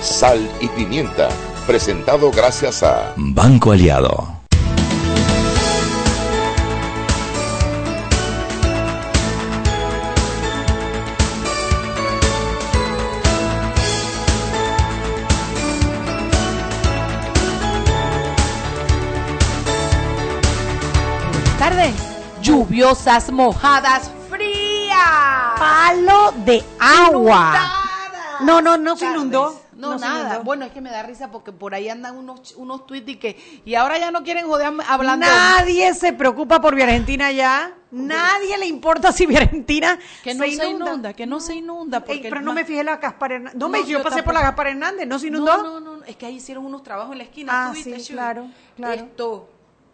Sal y pimienta, presentado gracias a Banco Aliado. Tardes. Lluviosas, mojadas, frías. Palo de agua. Inundadas. No, no, no se inundó. No, nada. Bueno, es que me da risa porque por ahí andan unos, unos tweets y que. Y ahora ya no quieren joder hablando. Nadie se preocupa por Argentina ya. Nadie le importa si Argentina Que no se inunda, que no se inunda. Ey, Porque pero no me fijé la Gaspar Hernández. No, No, me, yo, yo pasé por la. Gaspar Hernández, ¿no se inundó? No, no, no, es que ahí hicieron unos trabajos en la esquina. Ah, ¿tú viste, sí, claro, claro. Esto,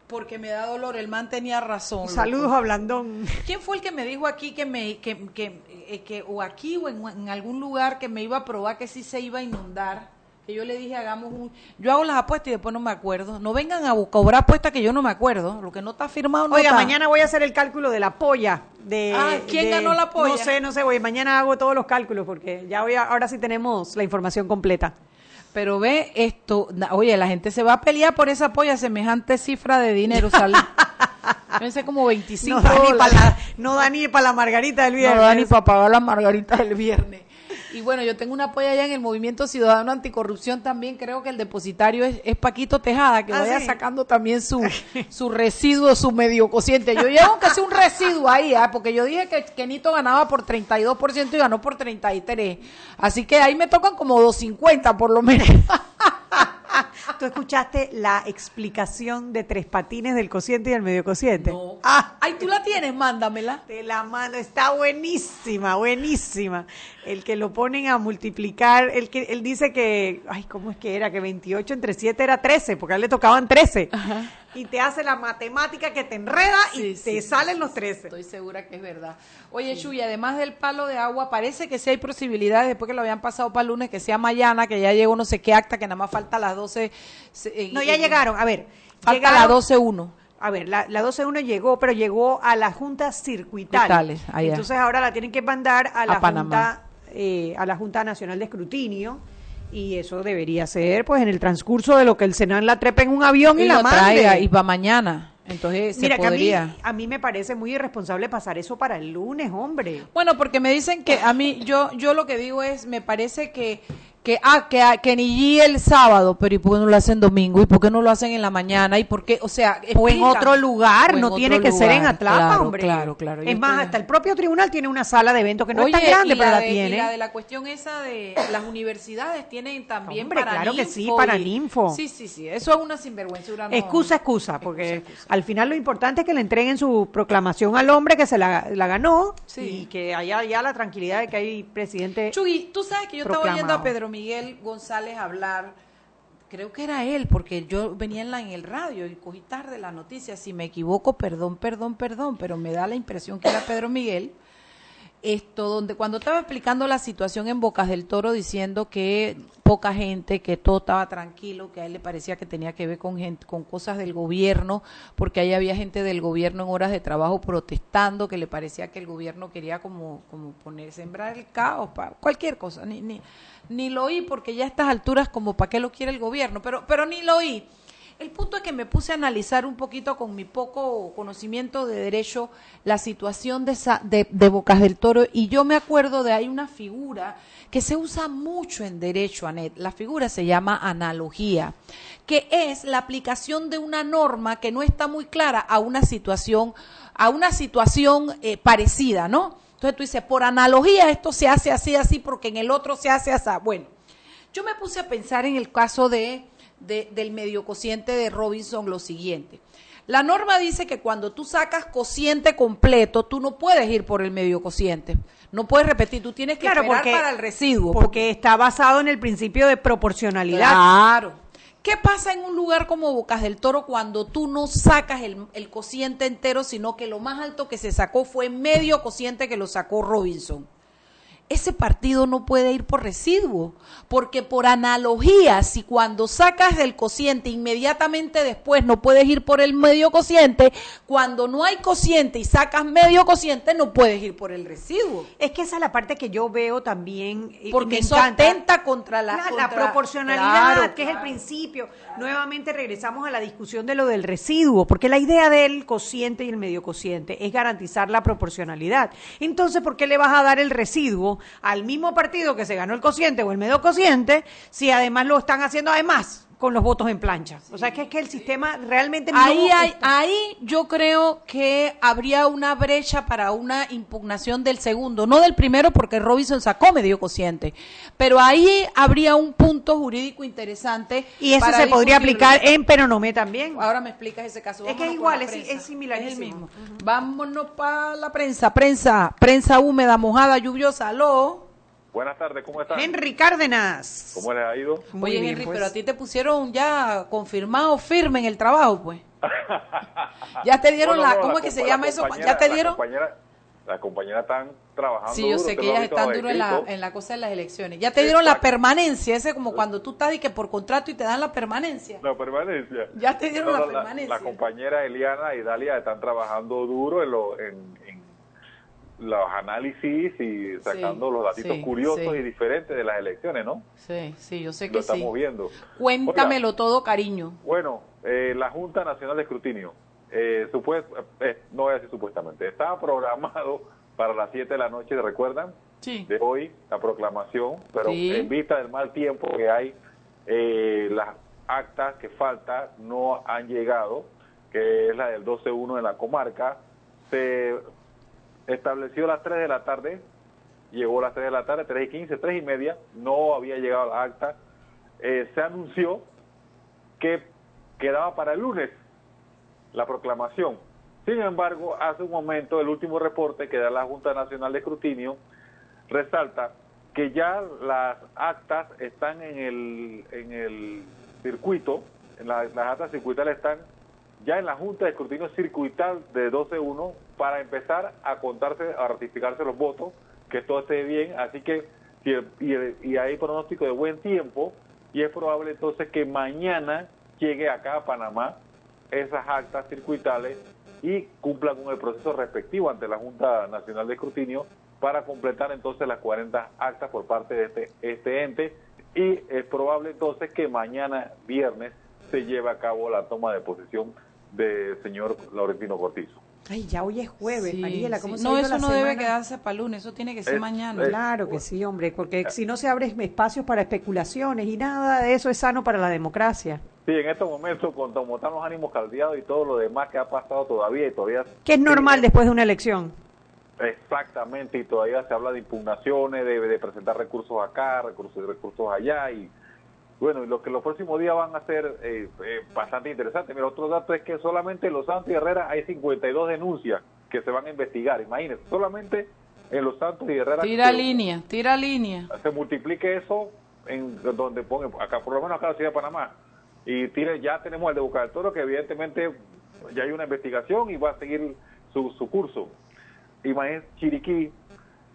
porque me da dolor, el man tenía razón. loco. Saludos a Blandón. ¿Quién fue el que me dijo aquí que me que, que, eh, que o aquí o en, en algún lugar que me iba a probar que sí se iba a inundar? Que yo le dije, hagamos un... Yo hago las apuestas y después no me acuerdo. No vengan a cobrar apuestas que yo no me acuerdo. Lo que no está firmado no Oiga, está. mañana voy a hacer el cálculo de la polla. De, Ah, ¿quién de- ganó la polla? No sé, no sé, voy. Mañana hago todos los cálculos porque ya voy a- ahora sí tenemos la información completa. Pero ve esto, oye, la gente se va a pelear por esa polla, semejante cifra de dinero, sale. Pensé como 25 No da, ni para la, no da ni para la margarita del viernes. No da ni para pagar las margaritas del viernes. Y bueno, yo tengo una apoya allá en el Movimiento Ciudadano Anticorrupción también. Creo que el depositario es, es Paquito Tejada, que Ah, vaya ¿sí? sacando también su, su residuo, su medio cociente. Yo llevo que sea un residuo ahí, ¿ah? porque yo dije que Kenito ganaba por 32% y ganó por 33%. Así que ahí me tocan como 250 por lo menos. ¿Tú escuchaste la explicación de tres patines del cociente y del medio cociente? No. Ah, Ay, tú la tienes, mándamela. te la mano, está buenísima, buenísima. El que lo ponen a multiplicar, el que él dice que, ay, ¿cómo es que era? Que 28 entre 7 era 13, porque a él le tocaban 13. Y te hace la matemática que te enreda y te sí, salen los sí. 13. Estoy segura que es verdad. Oye, Chuy, además del palo de agua, parece que sí hay posibilidades, después que lo habían pasado para el lunes, que sea mañana, que ya llegó no sé qué acta, que nada más falta las 12. se- eh, No, ya eh, llegaron, a ver. Falta llegaron- la 12-1. A ver, la, la 12-1 llegó, pero llegó a la Junta Circuital. Allá. Entonces ahora la tienen que mandar a la A. Junta eh, a la Junta Nacional de Escrutinio y eso debería ser pues en el transcurso de lo que el Senado la trepe en un avión y, Y la lo mande. traiga, y para mañana. Entonces Mira, se que a mí, a mí me parece muy irresponsable pasar eso para el lunes, hombre. Bueno, porque me dicen que a mí, yo, yo lo que digo es, me parece que, que, ah, que, ah, que ni el sábado, pero ¿y por qué no lo hacen domingo? ¿Y por qué no lo hacen en la mañana? ¿Y por qué? O sea, O en otro lugar, en no otro tiene que ser en. Atlapa, Claro, hombre. Claro, claro. Es más, estoy- hasta el propio tribunal tiene una sala de eventos que no Oye, es tan grande, pero la, de, tiene. Y la de la cuestión esa de las universidades tienen también Hombre, para claro que sí, para y- ninfo. Sí, sí, sí. Eso es una sinvergüenzura. No. Excusa, excusa, porque Excusa, excusa. al final lo importante es que le entreguen su proclamación al hombre que se la, la ganó Sí. y que haya ya la tranquilidad de que hay presidente. Chugui, tú sabes que yo estaba oyendo a Pedro Miguel González hablar, creo que era él, porque yo venía en, la, en el radio y cogí tarde la noticia. Si me equivoco, perdón, perdón, perdón, pero me da la impresión que era Pedro Miguel. Esto, donde cuando estaba explicando la situación en Bocas del Toro, diciendo que poca gente, que todo estaba tranquilo, que a él le parecía que tenía que ver con gente, con cosas del gobierno, porque ahí había gente del gobierno en horas de trabajo protestando, que le parecía que el gobierno quería como, como poner, sembrar el caos, pa- cualquier cosa, ni, ni, ni lo oí, porque ya a estas alturas como para qué lo quiere el gobierno, pero, pero ni lo oí. El punto es que me puse a analizar un poquito con mi poco conocimiento de derecho la situación de, Bocas del Toro y yo me acuerdo de hay una figura que se usa mucho en derecho, Anet. La figura se llama analogía, que es la aplicación de una norma que no está muy clara a una situación, a una situación eh, parecida, ¿no? Entonces tú dices, por analogía esto se hace así, así, porque en el otro se hace así. Bueno, yo me puse a pensar en el caso de, de- del medio cociente de Robinson lo siguiente. La norma dice que cuando tú sacas cociente completo, tú no puedes ir por el medio cociente. No puedes repetir, tú tienes que Claro, esperar porque- para el residuo. Porque está basado en el principio de proporcionalidad. Claro. ¿Qué pasa en un lugar como Bocas del Toro cuando tú no sacas el, el cociente entero, sino que lo más alto que se sacó fue medio cociente que lo sacó Robinson? Ese partido no puede ir por residuo, porque por analogía, si cuando sacas del cociente inmediatamente después no puedes ir por el medio cociente, cuando no hay cociente y sacas medio cociente no puedes ir por el residuo. Es que esa es la parte que yo veo también. Porque eso encanta. atenta contra la, La, proporcionalidad, Claro, que es el principio. Nuevamente regresamos a la discusión de lo del residuo, porque la idea del cociente y el medio cociente es garantizar la proporcionalidad. Entonces, ¿por qué le vas a dar el residuo al mismo partido que se ganó el cociente o el medio cociente si además lo están haciendo además con los votos en plancha? O sea, que es que el sistema realmente no Ahí, hay, ahí yo creo que habría una brecha para una impugnación del segundo, no del primero porque Robinson sacó medio cociente, pero ahí habría un punto jurídico interesante. y eso se podría aplicar en Peronomé también. Ahora me explicas ese caso. Es que Vámonos es con la igual, es- es similarísimo. el mismo. Vámonos para la prensa, prensa, prensa húmeda, mojada, lluviosa, aló. Buenas tardes, ¿cómo están? Henry Cárdenas. ¿Cómo les ha ido? Muy Oye, bien, Henry, pues. pero a ti te pusieron ya confirmado firme en el trabajo, pues. Ya te dieron No, no, la, no, ¿cómo la es que se llama la eso? ¿Ya te la dieron? Las compañeras están trabajando Sí, yo duro, sé que ellas están duras en la, en la cosa de las elecciones. Ya te dieron la Exacto. permanencia, ese como cuando tú estás y que por contrato y te dan la permanencia. La permanencia. Ya te dieron la La, permanencia. compañera Eliana y Dalia están trabajando duro en, lo, en, en los análisis y sacando los datitos sí, curiosos sí. y diferentes de las elecciones, ¿no? Sí, sí, yo sé Lo que sí. estamos viendo. Cuéntamelo Oiga, todo, cariño. Bueno, eh, la Junta Nacional de Escrutinio, eh, supues- eh, no voy a decir supuestamente, estaba programado para las 7 de la noche, ¿recuerdan? Sí. De hoy, la proclamación, pero en vista del mal tiempo que hay, eh, las actas que faltan no han llegado, que es la del 12-1 en la comarca, se estableció las 3 de la tarde, llegó las 3 de la tarde, 3 y 15, 3 y media, no había llegado la acta, Eh, se anunció que quedaba para el lunes la proclamación. Sin embargo, hace un momento el último reporte que da la Junta Nacional de Escrutinio resalta que ya las actas están en el, en el circuito, en la- las actas circuitales están ya en la Junta de Escrutinio Circuital de 12-1 para empezar a contarse, a ratificarse los votos, que todo esté bien. Así que, y, el- hay pronóstico de buen tiempo, y es probable entonces que mañana llegue acá a Panamá esas actas circuitales y cumplan con el proceso respectivo ante la Junta Nacional de Escrutinio para completar entonces las 40 actas por parte de este, este ente y es probable entonces que mañana viernes se lleve a cabo la toma de posesión del señor Laurentino Cortizo. Ay, ya hoy es jueves, Sí, Mariela. ¿cómo sí. se No, eso la no debe quedarse para lunes, eso tiene que ser Es- mañana. es- Claro que sí, hombre, porque si no se abren espacios para especulaciones y nada de eso es sano para la democracia. Sí, en estos momentos, con como están los ánimos caldeados y todo lo demás que ha pasado todavía y todavía... Que es normal Sí, después de una elección. Exactamente, y todavía se habla de impugnaciones, de, de presentar recursos acá, recursos recursos allá, y bueno, y lo que los próximos días van a ser eh, eh, bastante interesantes. Mira, otro dato es que solamente en Los Santos y Herrera hay 52 denuncias que se van a investigar, imagínense, solamente en Los Santos y Herrera. Tira se- línea, tira línea. Se multiplique eso en donde pone, acá por lo menos acá en la ciudad de Panamá, y tire, ya tenemos el de Boca del Toro, que evidentemente ya hay una investigación y va a seguir su, su curso imagínense Chiriquí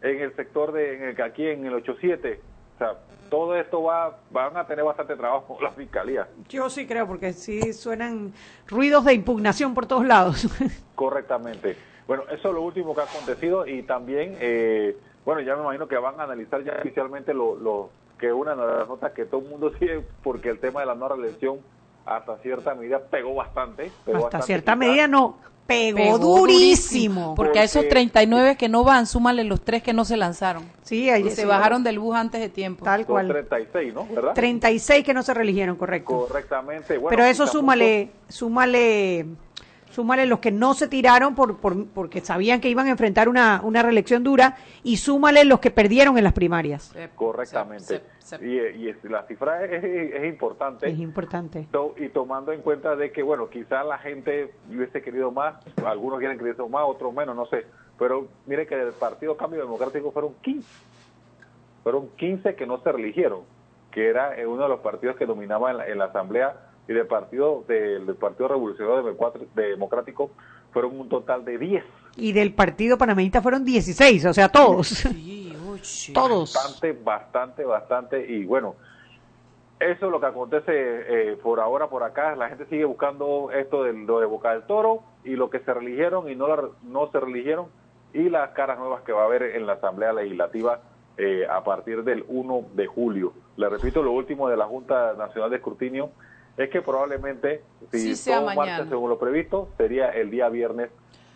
en el sector de en el, aquí en el 87 o sea todo esto va van a tener bastante trabajo la fiscalía Yo sí creo, porque sí suenan ruidos de impugnación por todos lados. correctamente bueno eso es lo último que ha acontecido y también eh, bueno ya me imagino que van a analizar ya oficialmente lo, lo que una de las notas que todo el mundo sigue porque el tema de la no reelección hasta cierta medida pegó bastante pegó Hasta bastante cierta quizás. medida no, pegó, Pegó durísimo. Porque a esos Porque- 39 que no van, súmale los tres que no se lanzaron. Sí, ahí Y se sí, bajaron del bus antes de tiempo. Tal cual. 36 no verdad 36 que no se religieron, correcto. correctamente bueno Pero eso súmale, súmale, súmale los que no se tiraron por, por- porque sabían que iban a enfrentar una, una reelección dura y súmale los que perdieron en las primarias. Correctamente. Y, la cifra es, importante. Es importante. Y tomando en cuenta de que, bueno, quizás la gente hubiese querido más, algunos quieren querido más, otros menos, no sé. Pero mire que del Partido Cambio Democrático fueron 15. Fueron 15 que no se reeligieron, que era uno de los partidos que dominaba en la, en la Asamblea y del Partido del, del Partido Revolucionario Democrático- Democrático fueron un total de 10. Y del Partido Panameñista fueron 16, o sea, todos. Sí, oye. todos. Bastante, bastante, bastante. Y bueno, eso es lo que acontece eh, por ahora, por acá. La gente sigue buscando esto de lo de Boca del Toro y lo que se religieron y no, la- no se religieron y las caras nuevas que va a haber en la Asamblea Legislativa eh, a partir del 1 de julio. Le repito, lo último de la Junta Nacional de Escrutinio es que probablemente, si Sí todo marcha según lo previsto, sería el día viernes.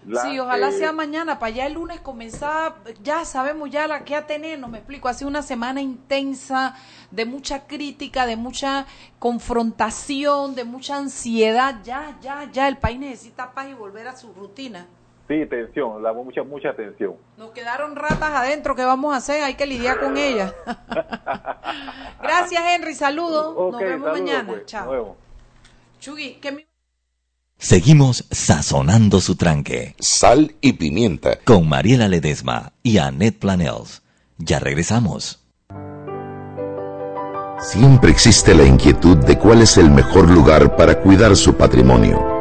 la, sí, ojalá eh, sea mañana, para ya el lunes comenzar, ya sabemos ya la que tener, no me explico, ha sido una semana intensa, de mucha crítica, de mucha confrontación, de mucha ansiedad, ya, ya, ya, el país necesita paz y volver a su rutina. Sí, tensión, la, mucha, mucha tensión. Nos quedaron ratas adentro, ¿qué vamos a hacer? Hay que lidiar con ellas. Gracias, Henry, saludos, nos vemos mañana, pues. chao. Nos vemos. Chugui, ¿qué me... Seguimos sazonando su tranque Sal y pimienta. con Mariela Ledesma y Annette Planels. Ya regresamos. Siempre existe la inquietud de cuál es el mejor lugar para cuidar su patrimonio.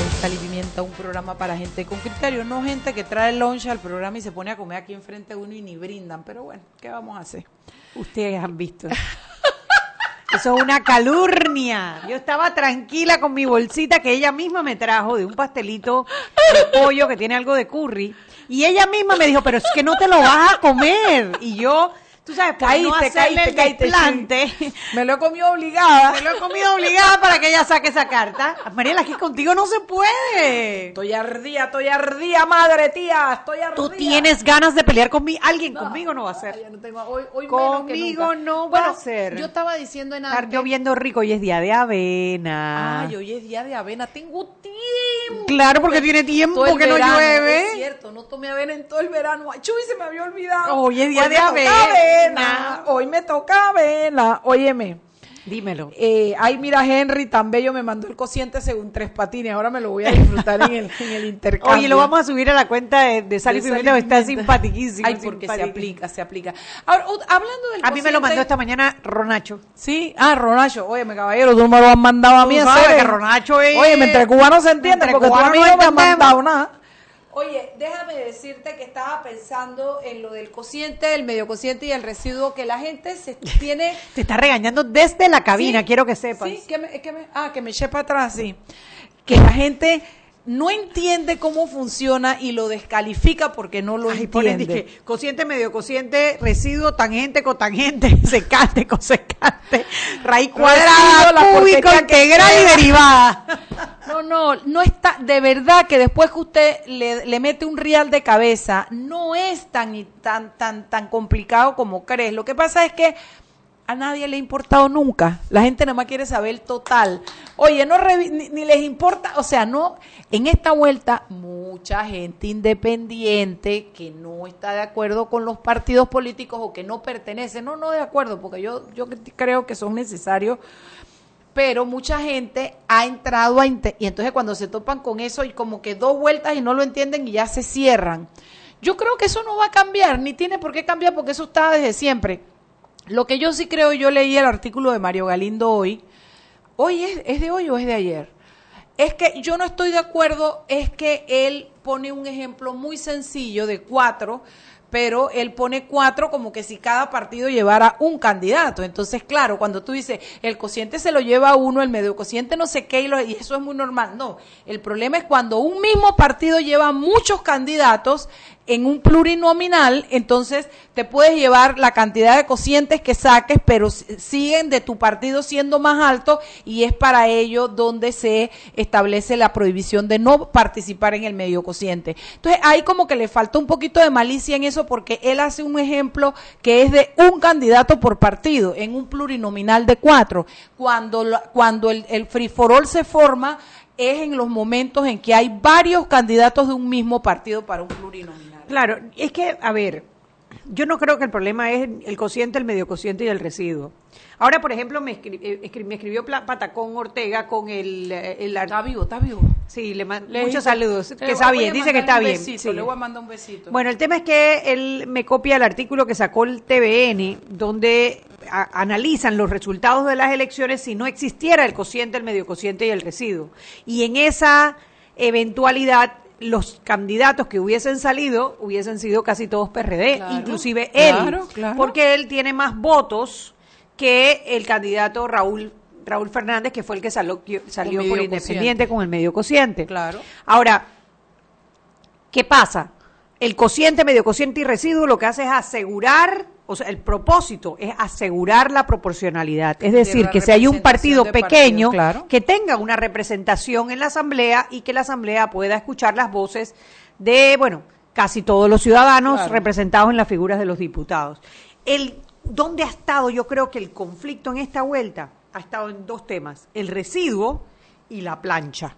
En Sal un programa para gente con criterio, no gente que trae lunch al programa y se pone a comer aquí enfrente de uno y ni brindan. Pero bueno, ¿qué vamos a hacer? Ustedes han visto. Eso es una calurnia. Yo estaba tranquila con mi bolsita que ella misma me trajo de un pastelito de pollo que tiene algo de curry. Y ella misma me dijo, pero es que no te lo vas a comer. Y yo, tú sabes, por no Caíste, hacerle caíste, el caíste, desplante, Me lo he comido obligada. me lo he comido obligada para que ella saque esa carta. Mariela, aquí contigo no se puede. Estoy ardía, estoy ardía, madre tía, estoy ardía. Tú tienes ganas de pelear conmigo. Alguien conmigo no va a ser. no tengo- hoy, hoy menos que Conmigo nunca. no va a ser. Yo estaba diciendo en Estar lloviendo rico y es día de avena. Ay, hoy es día de avena. Tengo tiempo. Claro, porque tiene tiempo que no verano, llueve. Es cierto, no tomé avena en todo el verano. Ay, Chuy, se me había olvidado. Hoy es día de me avena. Hoy me toca avena. Óyeme. Dímelo. Eh, ay, mira, Henry, tan bello, me mandó el cociente según tres patines. Ahora me lo voy a disfrutar en el, en el intercambio. Oye, lo vamos a subir a la cuenta de, de Sal y De Sal y Pimienta, está Pimienta. simpatiquísimo. Ay, porque se aplica, se aplica. Ahora, hablando del A mí me lo cociente- mandó esta mañana Ronacho. Sí, ah, Ronacho. Oye, mi caballero, tú me lo has mandado a mí. sabes que Ronacho es- Oye, entre cubanos se entiende, porque tú a mí no me has mandado nada. Oye, déjame decirte que estaba pensando en lo del cociente, el medio cociente y el residuo, que la gente se tiene... Te está regañando desde la cabina, Sí, quiero que sepas. Sí, que me, que me- ah, que me eché para atrás, sí. Que la gente no entiende cómo funciona y lo descalifica porque no lo Ay, entiende. dije, cociente, medio cociente, residuo, tangente, cotangente, secante, cosecante, raíz cuadrada, la cúbico, integral y derivada. No, no, no está, de verdad que después que usted le, le mete un real de cabeza, no es tan, tan, tan, tan complicado como crees. Lo que pasa es que a nadie le ha importado nunca. La gente nada más quiere saber el total. Oye, no ni, ni les importa, o sea, no, en esta vuelta mucha gente independiente que no está de acuerdo con los partidos políticos o que no pertenece, no, no de acuerdo, porque yo, yo creo que son necesarios pero mucha gente ha entrado a y entonces cuando se topan con eso y como que dos vueltas y no lo entienden y ya se cierran. Yo creo que eso no va a cambiar, ni tiene por qué cambiar porque eso está desde siempre. Lo que yo sí creo, yo leí el artículo de Mario Galindo hoy. ¿Hoy es, es de hoy o es de ayer? Es que yo no estoy de acuerdo, es que él pone un ejemplo muy sencillo de cuatro, pero él pone cuatro como que si cada partido llevara un candidato. Entonces, claro, cuando tú dices, el cociente se lo lleva uno, el medio cociente no sé qué, y, lo- y eso es muy normal. No, el problema es cuando un mismo partido lleva muchos candidatos en un plurinominal, entonces te puedes llevar la cantidad de cocientes que saques, pero siguen de tu partido siendo más alto y es para ello donde se establece la prohibición de no participar en el medio cociente. Entonces ahí como que le falta un poquito de malicia en eso porque él hace un ejemplo que es de un candidato por partido en un plurinominal de cuatro. Cuando, cuando el, el free for all se forma es en los momentos en que hay varios candidatos de un mismo partido para un plurinominal. Claro, es que, a ver, yo no creo que el problema es el cociente, el medio cociente y el residuo. Ahora, por ejemplo, me, escri- eh, escri- me escribió Patacón Ortega con el... eh, el Está vivo, está vivo. Sí, le mando Le muchos saludos. le Que está bien, dice que está un bien. besito, sí. Le voy a mandar un besito. Bueno, el tema es que él me copia el artículo que sacó el TVN, donde analizan los resultados de las elecciones si no existiera el cociente, el medio cociente y el residuo. Y en esa eventualidad, los candidatos que hubiesen salido hubiesen sido casi todos PRD, Claro, inclusive él, claro, claro. porque él tiene más votos que el candidato Raúl Raúl Fernández, que fue el que salió, salió por independiente cociente. con el medio cociente. Claro. Ahora, ¿Qué pasa? El cociente, medio cociente y residuo lo que hace es asegurar, o sea, el propósito es asegurar la proporcionalidad. Es decir, que si hay un partido pequeño, claro. que tenga una representación en la asamblea y que la asamblea pueda escuchar las voces de, bueno, casi todos los ciudadanos Claro. representados en las figuras de los diputados. El, ¿Dónde ha estado? Yo creo que el conflicto en esta vuelta ha estado en dos temas, el residuo y la plancha.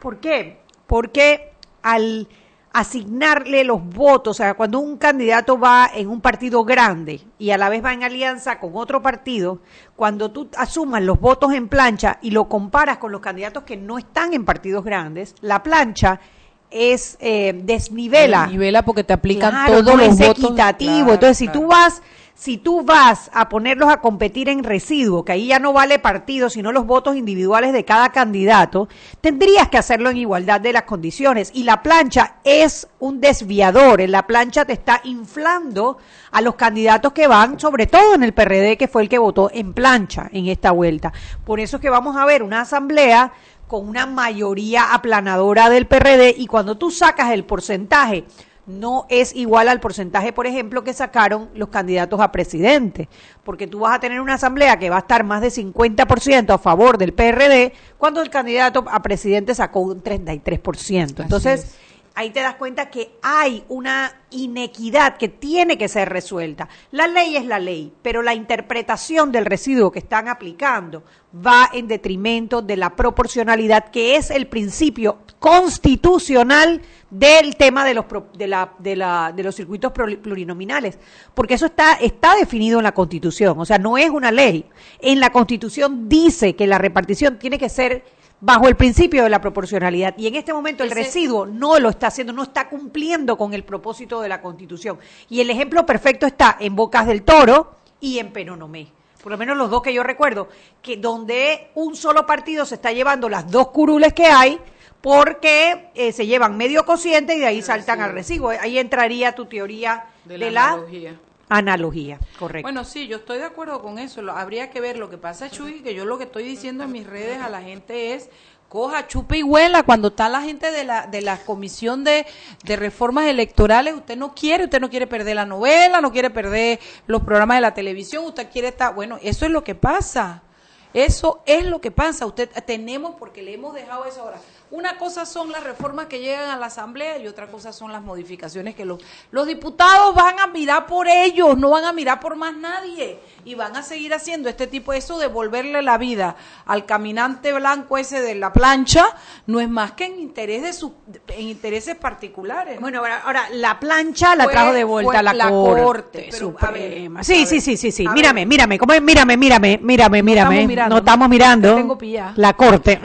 ¿Por qué? Porque al asignarle los votos, o sea, cuando un candidato va en un partido grande y a la vez va en alianza con otro partido, cuando tú asumas los votos en plancha y lo comparas con los candidatos que no están en partidos grandes, la plancha es eh, desnivela. Nivela porque te aplican Claro, todos no los es votos. equitativo. Claro, Entonces, si tú vas, si tú vas a ponerlos a competir en residuo, que ahí ya no vale partido, sino los votos individuales de cada candidato, tendrías que hacerlo en igualdad de las condiciones. Y la plancha es un desviador, en la plancha te está inflando a los candidatos que van, sobre todo en el PRD, que fue el que votó en plancha en esta vuelta. Por eso es que vamos a ver una asamblea con una mayoría aplanadora del PRD y cuando tú sacas el porcentaje no es igual al porcentaje, por ejemplo, que sacaron los candidatos a presidente, porque tú vas a tener una asamblea que va a estar más de 50% a favor del PRD, cuando el candidato a presidente sacó un 33%. Entonces, ahí te das cuenta que hay una inequidad que tiene que ser resuelta. La ley es la ley, pero la interpretación del residuo que están aplicando va en detrimento de la proporcionalidad, que es el principio constitucional del tema de los de, la, de, la, de los circuitos plurinominales, porque eso está está definido en la Constitución, o sea, no es una ley. En la Constitución dice que la repartición tiene que ser bajo el principio de la proporcionalidad y en este momento el residuo no lo está haciendo, no está cumpliendo con el propósito de la Constitución. Y el ejemplo perfecto está en Bocas del Toro y en Penonomé por lo menos los dos que yo recuerdo, que donde un solo partido se está llevando las dos curules que hay, porque eh, se llevan medio cociente y de ahí saltan al recibo. Ahí entraría tu teoría de, la. Analogía. correcto. Bueno, sí, yo estoy de acuerdo con eso. Lo, habría que ver. Lo que pasa, Chuy, que yo lo que estoy diciendo en mis redes a la gente es coja, chupe y huela. Cuando está la gente de la, de la comisión de, de, reformas electorales, usted no quiere, usted no quiere perder la novela, no quiere perder los programas de la televisión, usted quiere estar, bueno, eso es lo que pasa. Eso es lo que pasa. Usted tenemos, porque le hemos dejado eso ahora. Una cosa son las reformas que llegan a la Asamblea y otra cosa son las modificaciones que los, los diputados van a mirar por ellos, no van a mirar por más nadie y van a seguir haciendo este tipo, eso de devolverle la vida al caminante blanco ese de la plancha, no es más que en interés de sus, en intereses particulares. Bueno, ahora, la plancha la trajo de vuelta la, la Corte, Suprema. sí, sí, sí, sí, sí, mírame, mírame, ¿cómo es? Mírame, mírame, mírame, mírame. No estamos mirando. Tengo la Corte.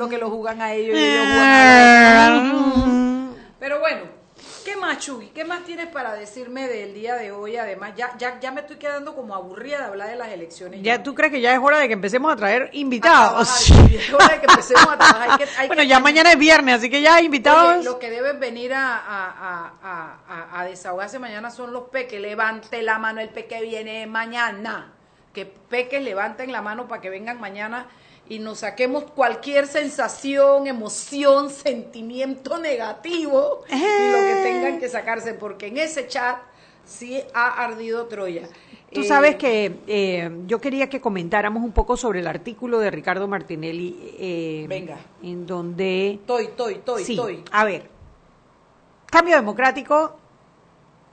Lo que lo jugan a ellos y ellos juegan Pero bueno, ¿qué más, Chuy? ¿Qué más tienes para decirme del día de hoy? Además, ya, ya, ya me estoy quedando como aburrida de hablar de las elecciones. ¿Ya, tú crees que ya es hora de que empecemos a traer invitados? es hora de que empecemos a trabajar. bueno, ya mañana es viernes, así que ya invitados. lo que deben venir a, a, a, a, desahogarse mañana son los peques. Levante la mano el peque viene mañana. Que peques levanten la mano para que vengan mañana y nos saquemos cualquier sensación, emoción, sentimiento negativo y lo que tengan que sacarse, porque en ese chat sí ha ardido Troya. Tú sabes eh, que eh, yo quería que comentáramos un poco sobre el artículo de Ricardo Martinelli. Eh, Venga. En donde... Estoy, estoy, estoy, sí, estoy. A ver, Cambio Democrático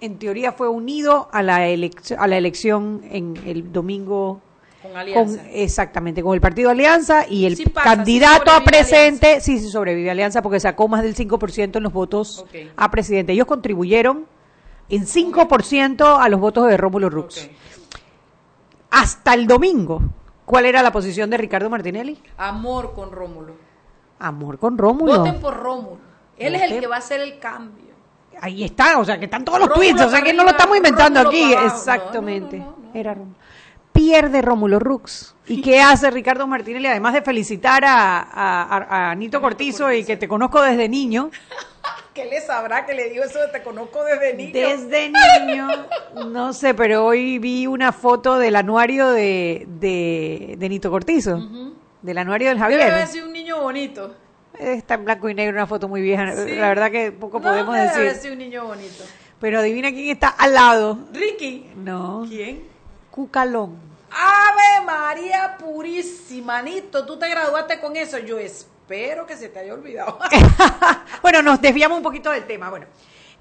en teoría fue unido a la, a la elección en el domingo con exactamente, con el partido Alianza y el candidato a presidente, sí, sí sobrevive Alianza porque sacó más del 5% en los votos a presidente. Ellos contribuyeron en 5% a los votos de Rómulo Rux. Hasta el domingo, ¿cuál era la posición de Ricardo Martinelli? Amor con Rómulo. Amor con Rómulo. Voten por Rómulo. Él es el que va a hacer el cambio. Ahí está, o sea, que están todos los tweets, o sea, que no lo estamos inventando aquí. Exactamente. Era Rómulo pierde Rómulo Rux. ¿Y qué hace Ricardo Martínez? Además de felicitar a, a, Anito Cortizo y que te conozco desde niño. ¿Qué le sabrá que le digo eso de te conozco desde niño? Desde niño, no sé, pero hoy vi una foto del anuario de, de, Nito Cortizo, del anuario del Javier. Debe sido un niño bonito. Está en blanco y negro, una foto muy vieja. La verdad que poco podemos decir. Debe sido un niño bonito. Pero adivina quién está al lado. Ricky. No. ¿Quién? Cucalón. Ave María Purísima, Nito, tú te graduaste con eso. Yo espero que se te haya olvidado. bueno, nos desviamos un poquito del tema. Bueno,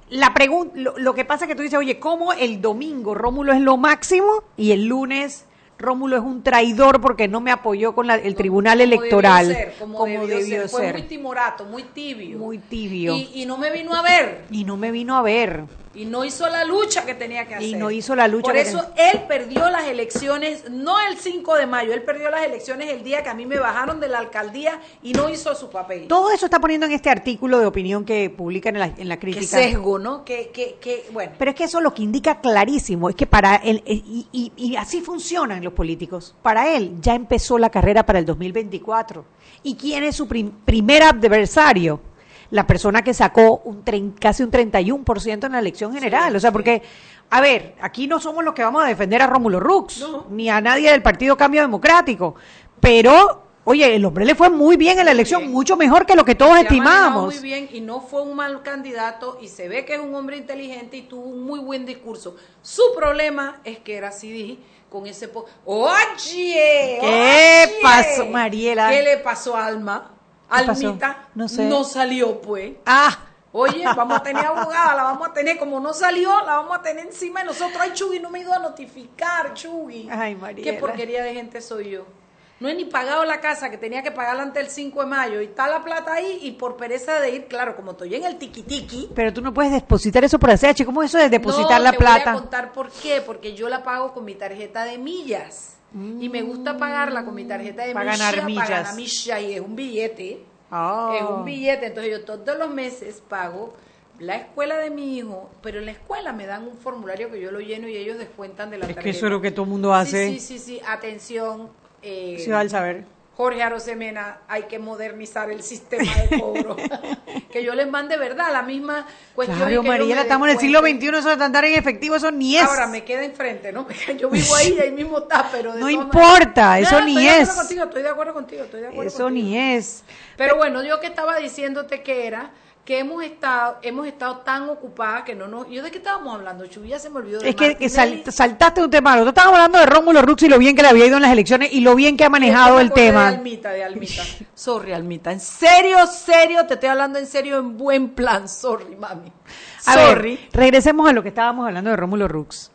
la pregunta, lo, que pasa es que tú dices, oye, ¿cómo el domingo Rómulo es lo máximo y el lunes Rómulo es un traidor porque no me apoyó con el tribunal electoral. como, debió, ser. Fue muy timorato, muy tibio. Muy tibio. Y, y, no me vino a ver. Y no me vino a ver. Y no hizo la lucha que tenía que hacer. Y no hizo la lucha Por que eso él perdió las elecciones, no el 5 de mayo, él perdió las elecciones el día que a mí me bajaron de la alcaldía y no hizo su papel. Todo eso está poniendo en este artículo de opinión que publican en la, en la Qué crítica. sesgo, ¿no? Que, que, que, bueno. Pero es que eso lo que indica clarísimo es que para él, eh, y, y- y así funcionan los políticos, para él ya empezó la carrera para el 2024. ¿Y quién es su prim- primer adversario? La persona que sacó un casi un 31% en la elección general. o sea, porque, a ver, aquí no somos los que vamos a defender a Rómulo Rux, ni a nadie del Partido Cambio Democrático, pero... Oye, el hombre le fue muy bien en la elección, mucho mejor que lo que todos Se estimamos. muy bien y no fue un mal candidato y se ve que es un hombre inteligente y tuvo un muy buen discurso. Su problema es que era CD con ese... po- ¡Oye! ¿Qué oye, pasó, Mariela? ¿Qué le pasó a Alma? ¿Qué? Almita No sé. salió, pues. Ah, Oye, vamos a tener abogada, la vamos a tener, como no salió, la vamos a tener encima de nosotros. Ay, Chugui, no me iba a notificar, Chugui. Ay, Qué Mariela. porquería de gente soy yo. No he ni pagado la casa que tenía que pagarla antes del 5 de mayo y está la plata ahí y por pereza de ir, claro, como estoy en el tiquitiqui. Pero tú no puedes depositar eso por ACH. ¿Cómo es eso de depositar no, la te plata? Voy a contar por qué, porque yo la pago con mi tarjeta de millas. Y me gusta pagarla con mi tarjeta de Para millas. ganar millas. Para ganar y es un billete. Ah. Es un billete. Entonces yo todos los meses pago la escuela de mi hijo, pero en la escuela me dan un formulario que yo lo lleno y ellos descuentan de la Es que tarjeta. eso es lo que todo el mundo hace. Sí, sí, sí, sí. Atención. eh, Sí, al saber. Jorge Arosemena, hay que modernizar el sistema de cobro. que yo les mande verdad la misma cuestión. Claro, que Mariela, estamos en el siglo. XXI, eso de andar en efectivo, eso ni es. Ahora me queda enfrente, ¿no? Yo vivo ahí y ahí mismo está, pero de No importa, maneras- eso No, ni estoy de acuerdo es. contigo, estoy de acuerdo contigo, estoy de acuerdo Eso contigo. ni es. Pero bueno, yo que estaba diciéndote que era que hemos estado hemos estado tan ocupadas que no nos... ¿Yo de qué estábamos hablando? Chuy, ya se me olvidó. de Es que, que sal- saltaste un tema. Nosotros estábamos hablando de Rómulo Rux y lo bien que le había ido en las elecciones y lo bien que ha manejado el acordé De tema. Almita, de Almita. Sorry, Almita. En serio, serio, te estoy hablando en serio, en buen plan. Sorry, mami. A Sorry. ver, regresemos a lo que estábamos hablando de Rómulo Rux.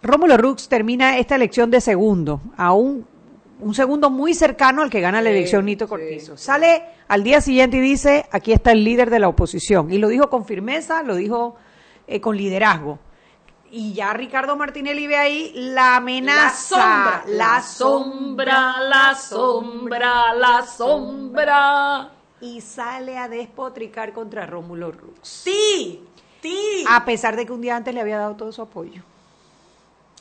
Rómulo Rux termina esta elección de segundo, a un, un segundo muy cercano al que gana la Sí, elección Nito sí, Cortizo. Sale al día siguiente y dice, aquí está el líder de la oposición. Y lo dijo con firmeza, lo dijo eh, con liderazgo. Y ya Ricardo Martinelli ve ahí la amenaza. La sombra, la sombra, la sombra. Y sale a despotricar contra Rómulo Rux. Sí, sí. A pesar de que un día antes le había dado todo su apoyo.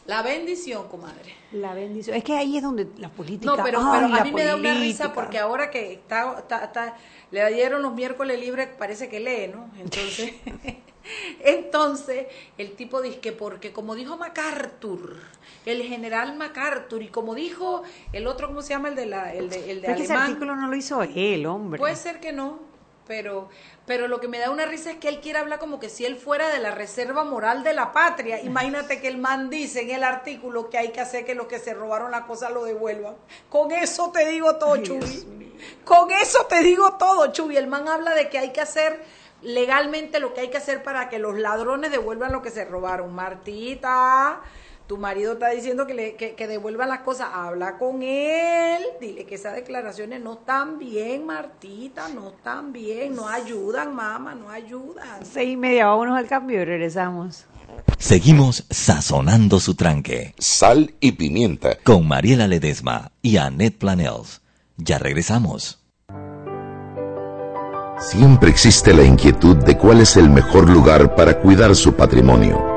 La bendición, comadre. La bendición. Es que ahí es donde la política. No, pero, a mí me da una risa porque ahora que está, está- está- le dieron los miércoles libres, parece que lee, ¿no? Entonces, entonces el tipo dice que porque como dijo MacArthur, el general MacArthur, y como dijo el otro, ¿cómo se llama? El de la, el de, el de que ese artículo no lo hizo él, hombre. Puede ser que no, pero, pero lo que me da una risa es que él quiere hablar como que si él fuera de la reserva moral de la patria. Imagínate que el man dice en el artículo que hay que hacer que los que se robaron la cosa lo devuelvan. Con eso te digo todo, Chubi. Con eso te digo todo, Chubi. El man habla de que hay que hacer legalmente lo que hay que hacer para que los ladrones devuelvan lo que se robaron. Martita, tu marido está diciendo que, le, que, que devuelvan las cosas. Habla con él. Dile que esas declaraciones no están bien, Martita. No están bien. No ayudan, mamá. No ayudan. Seis y media, vámonos al cambio y regresamos. Seguimos sazonando su tranque Sal y pimienta. con Mariela Ledesma y Annette Planels. Ya regresamos. Siempre existe la inquietud de cuál es el mejor lugar para cuidar su patrimonio.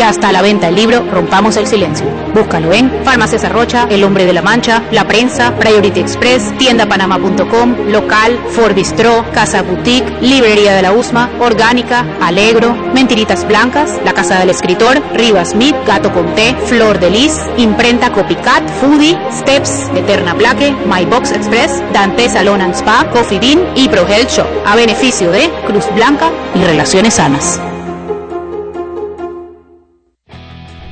Ya está a la venta el libro Rompamos el Silencio. Búscalo en Farmacias Arrocha, El Hombre de la Mancha, La Prensa, Priority Express, tiendapanama.com, Local, Forbistro, Casa Boutique, Librería de la USMA, Orgánica, Alegro, Mentiritas Blancas, La Casa del Escritor, Rivas Smith, Gato con Té, Flor de Lis, Imprenta Copycat, Foodie, Steps, Eterna Plaque, My Box Express, Dante Salon and Spa, Coffee Bean y Pro Health Shop, a beneficio de Cruz Blanca y Relaciones Sanas.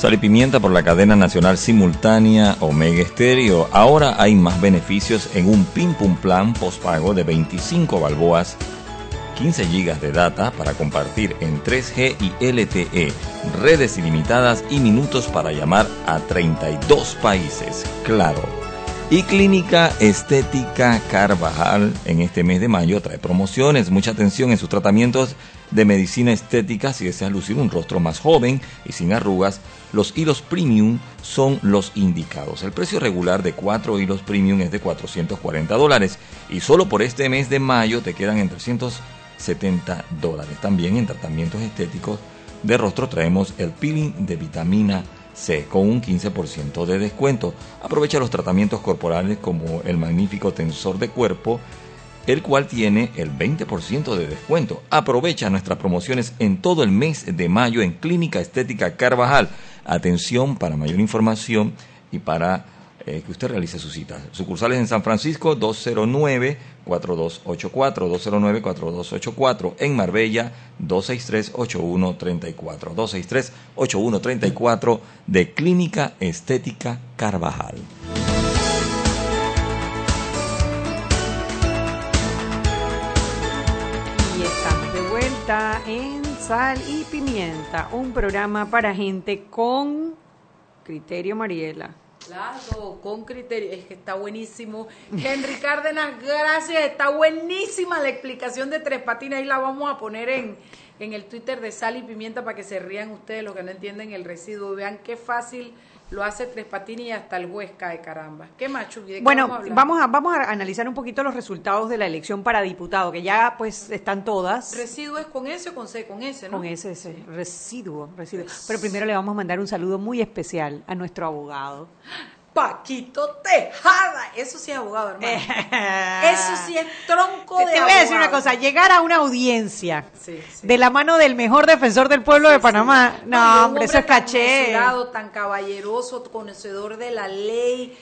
Sal y pimienta por la cadena nacional simultánea Omega Stereo. Ahora hay más beneficios en un Pim Pum Plan postpago de 25 balboas, 15 gigas de data para compartir en 3G y LTE, redes ilimitadas y minutos para llamar a 32 países. Claro. Y Clínica Estética Carvajal en este mes de mayo trae promociones, mucha atención en sus tratamientos de medicina estética si deseas lucir un rostro más joven y sin arrugas. Los hilos premium son los indicados. El precio regular de 4 hilos premium es de 440 dólares y solo por este mes de mayo te quedan en 370 dólares. También en tratamientos estéticos de rostro traemos el peeling de vitamina C con un 15% de descuento. Aprovecha los tratamientos corporales como el magnífico tensor de cuerpo, el cual tiene el 20% de descuento. Aprovecha nuestras promociones en todo el mes de mayo en Clínica Estética Carvajal. Atención para mayor información y para eh, que usted realice su cita. Sucursales en San Francisco 209-4284, 209-4284. En Marbella 263-8134, 263-8134 de Clínica Estética Carvajal. Vuelta en Sal y Pimienta, un programa para gente con criterio, Mariela. Claro, con criterio. Es que está buenísimo. Henry Cárdenas, gracias. Está buenísima la explicación de Tres Patines. Ahí la vamos a poner en, en el Twitter de Sal y Pimienta para que se rían ustedes los que no entienden el residuo. Vean qué fácil lo hace Tres Patines y hasta el juez cae caramba. ¿Qué más, Chucky? ¿De Bueno, vamos a vamos a, vamos a analizar un poquito los resultados de la elección para diputado, que ya pues están todas. ¿Residuo es con S o con C? Con S, ¿no? Con ese, ese residuo, residuo. Pero primero le vamos a mandar un saludo muy especial a nuestro abogado. Paquito Tejada. Eso sí es abogado, hermano. Eso sí es tronco de te voy a decir una abogado. cosa, llegar a una audiencia Sí, sí. de la mano del mejor defensor del pueblo de Panamá, no, un hombre, eso es caché. tan caballeroso, conocedor de la ley.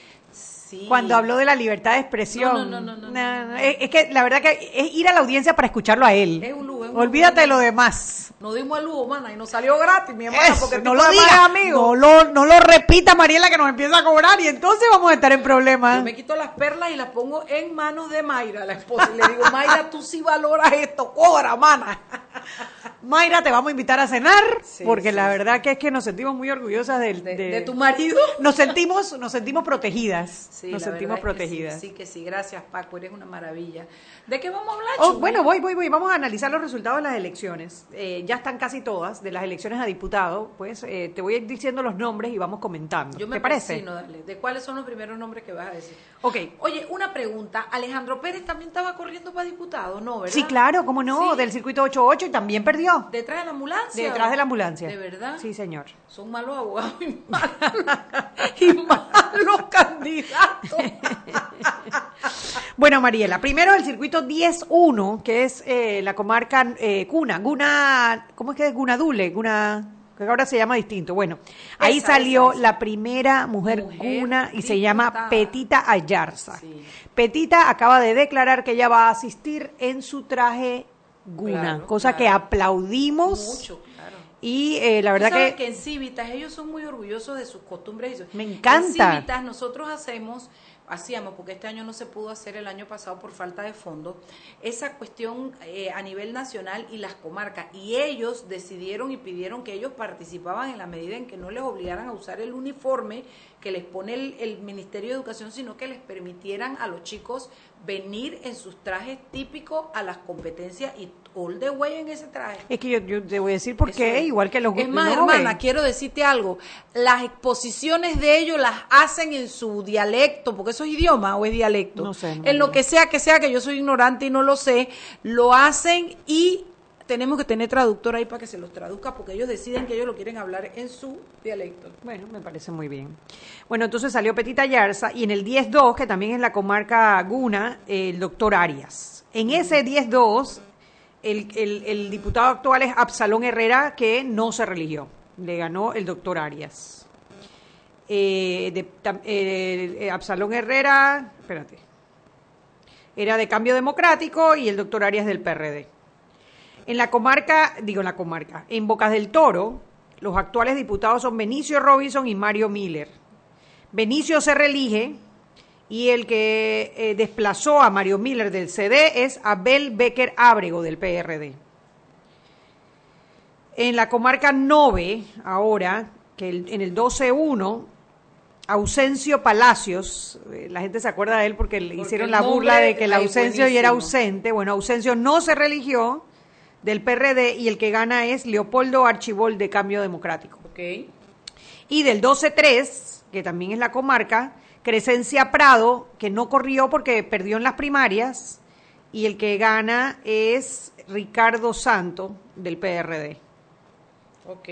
Sí. Cuando habló de la libertad de expresión. No, no, no, no, no, No, no, no. Es, es que la verdad que es ir a la audiencia para escucharlo a él. Es un lujo, es un Olvídate de lo demás. Nos dimos el lujo, mana, y nos salió gratis, mi hermana, Eso, porque no lo además diga, es amigo. No lo, no lo repita, Mariela, que nos empieza a cobrar y entonces vamos a estar en problemas. Yo me quito las perlas y las pongo en manos de Mayra, la esposa. Y le digo, Mayra, tú sí valoras esto, cobra, mana. Mayra, te vamos a invitar a cenar, Sí, porque sí, la sí. verdad que es que nos sentimos muy orgullosas del- De, de, de tu marido. Nos sentimos, nos sentimos protegidas. Nos sentimos es que protegidas. Sí, que sí, gracias Paco, eres una maravilla. ¿De qué vamos a hablar? Oh, bueno, voy, voy, voy. Vamos a analizar los resultados de las elecciones. Eh, ya están casi todas de las elecciones a diputado. Pues eh, te voy a ir diciendo los nombres y vamos comentando. Yo me ¿Te parece? dale. ¿De cuáles son los primeros nombres que vas a decir? Ok. Oye, una pregunta. Alejandro Pérez también estaba corriendo para diputado, ¿no? ¿Verdad? Sí, claro, cómo no, del circuito 88 y también perdió. ¿Detrás de la ambulancia? Detrás de la ambulancia. ¿De verdad? Sí, señor. Son malos abogados y malos, y malos candidatos. Bueno, Mariela, primero el circuito 10-1, que es eh, la comarca eh, Cuna, Guna, ¿cómo es que es Gunadule? Guna, que ahora se llama distinto. Bueno, ahí Esa, salió esa, esa. la primera mujer, Mujer Guna y se llama. Petita Ayarza. Sí. Petita acaba de declarar que ella va a asistir en su traje Claro, cosa que aplaudimos. Mucho, claro. Y eh, la verdad que, en Civitas ellos son muy orgullosos de sus costumbres. Me encanta. En Civitas nosotros hacemos hacíamos, porque este año no se pudo hacer el año pasado por falta de fondos, esa cuestión eh, a nivel nacional y las comarcas. Y ellos decidieron y pidieron que ellos participaban en la medida en que no les obligaran a usar el uniforme que les pone el, el Ministerio de Educación, sino que les permitieran a los chicos venir en sus trajes típicos a las competencias y all the way en ese traje. Es que yo, yo te voy a decir por qué, es. igual que los Es más, hermana, quiero decirte algo. Las exposiciones de ellos las hacen en su dialecto, porque eso es idioma o es dialecto. No sé, no en lo que sea que sea, que yo soy ignorante y no lo sé, lo hacen y tenemos que tener traductor ahí para que se los traduzca, porque ellos deciden que ellos lo quieren hablar en su dialecto. Bueno, me parece muy bien. Bueno, entonces salió Petita Yarza y en el 10-2, que también es la comarca Guna, el doctor Arias. En ese 10-2, el, el- el diputado actual es Absalón Herrera, que no se religió. Le ganó el doctor Arias. Eh, de- tam- eh, eh, Absalón Herrera, espérate, era de Cambio Democrático y el doctor Arias del PRD. En la comarca, digo en la comarca, en Bocas del Toro, los actuales diputados son Benicio Robinson y Mario Miller. Benicio se reelige y el que eh, desplazó a Mario Miller del CD es Abel Becker Ábrego del PRD. En la comarca Nove, ahora, que el- en el 12-1, Ausencio Palacios, eh, la gente se acuerda de él porque le Porque hicieron la burla de que el Ausencio y era ausente. Bueno, Ausencio no se religió del PRD y el que gana es Leopoldo Archibol de Cambio Democrático. ¿Ok? Y del 12-3, que también es la comarca, Crescencia Prado, que no corrió porque perdió en las primarias, y el que gana es Ricardo Santo del PRD. Ok,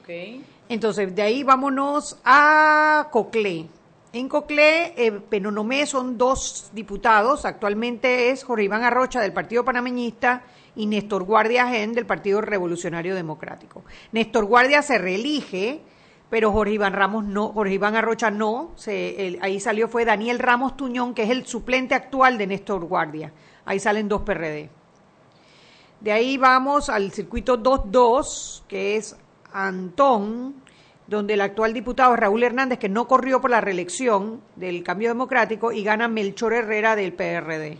ok. Entonces, de ahí vámonos a Coclé. En Coclé, eh, Penonomé son dos diputados. Actualmente es Jorge Iván Arrocha del Partido Panameñista y Néstor Guardia Gen del Partido Revolucionario Democrático. Néstor Guardia se reelige, pero Jorge Iván Ramos no, Jorge Iván Arrocha no. Se- el- ahí salió fue Daniel Ramos Tuñón, que es el suplente actual de Néstor Guardia. Ahí salen dos PRD. De ahí vamos al circuito 2-2, que es Antón, donde el actual diputado Raúl Hernández, que no corrió por la reelección del cambio democrático, y gana Melchor Herrera del PRD.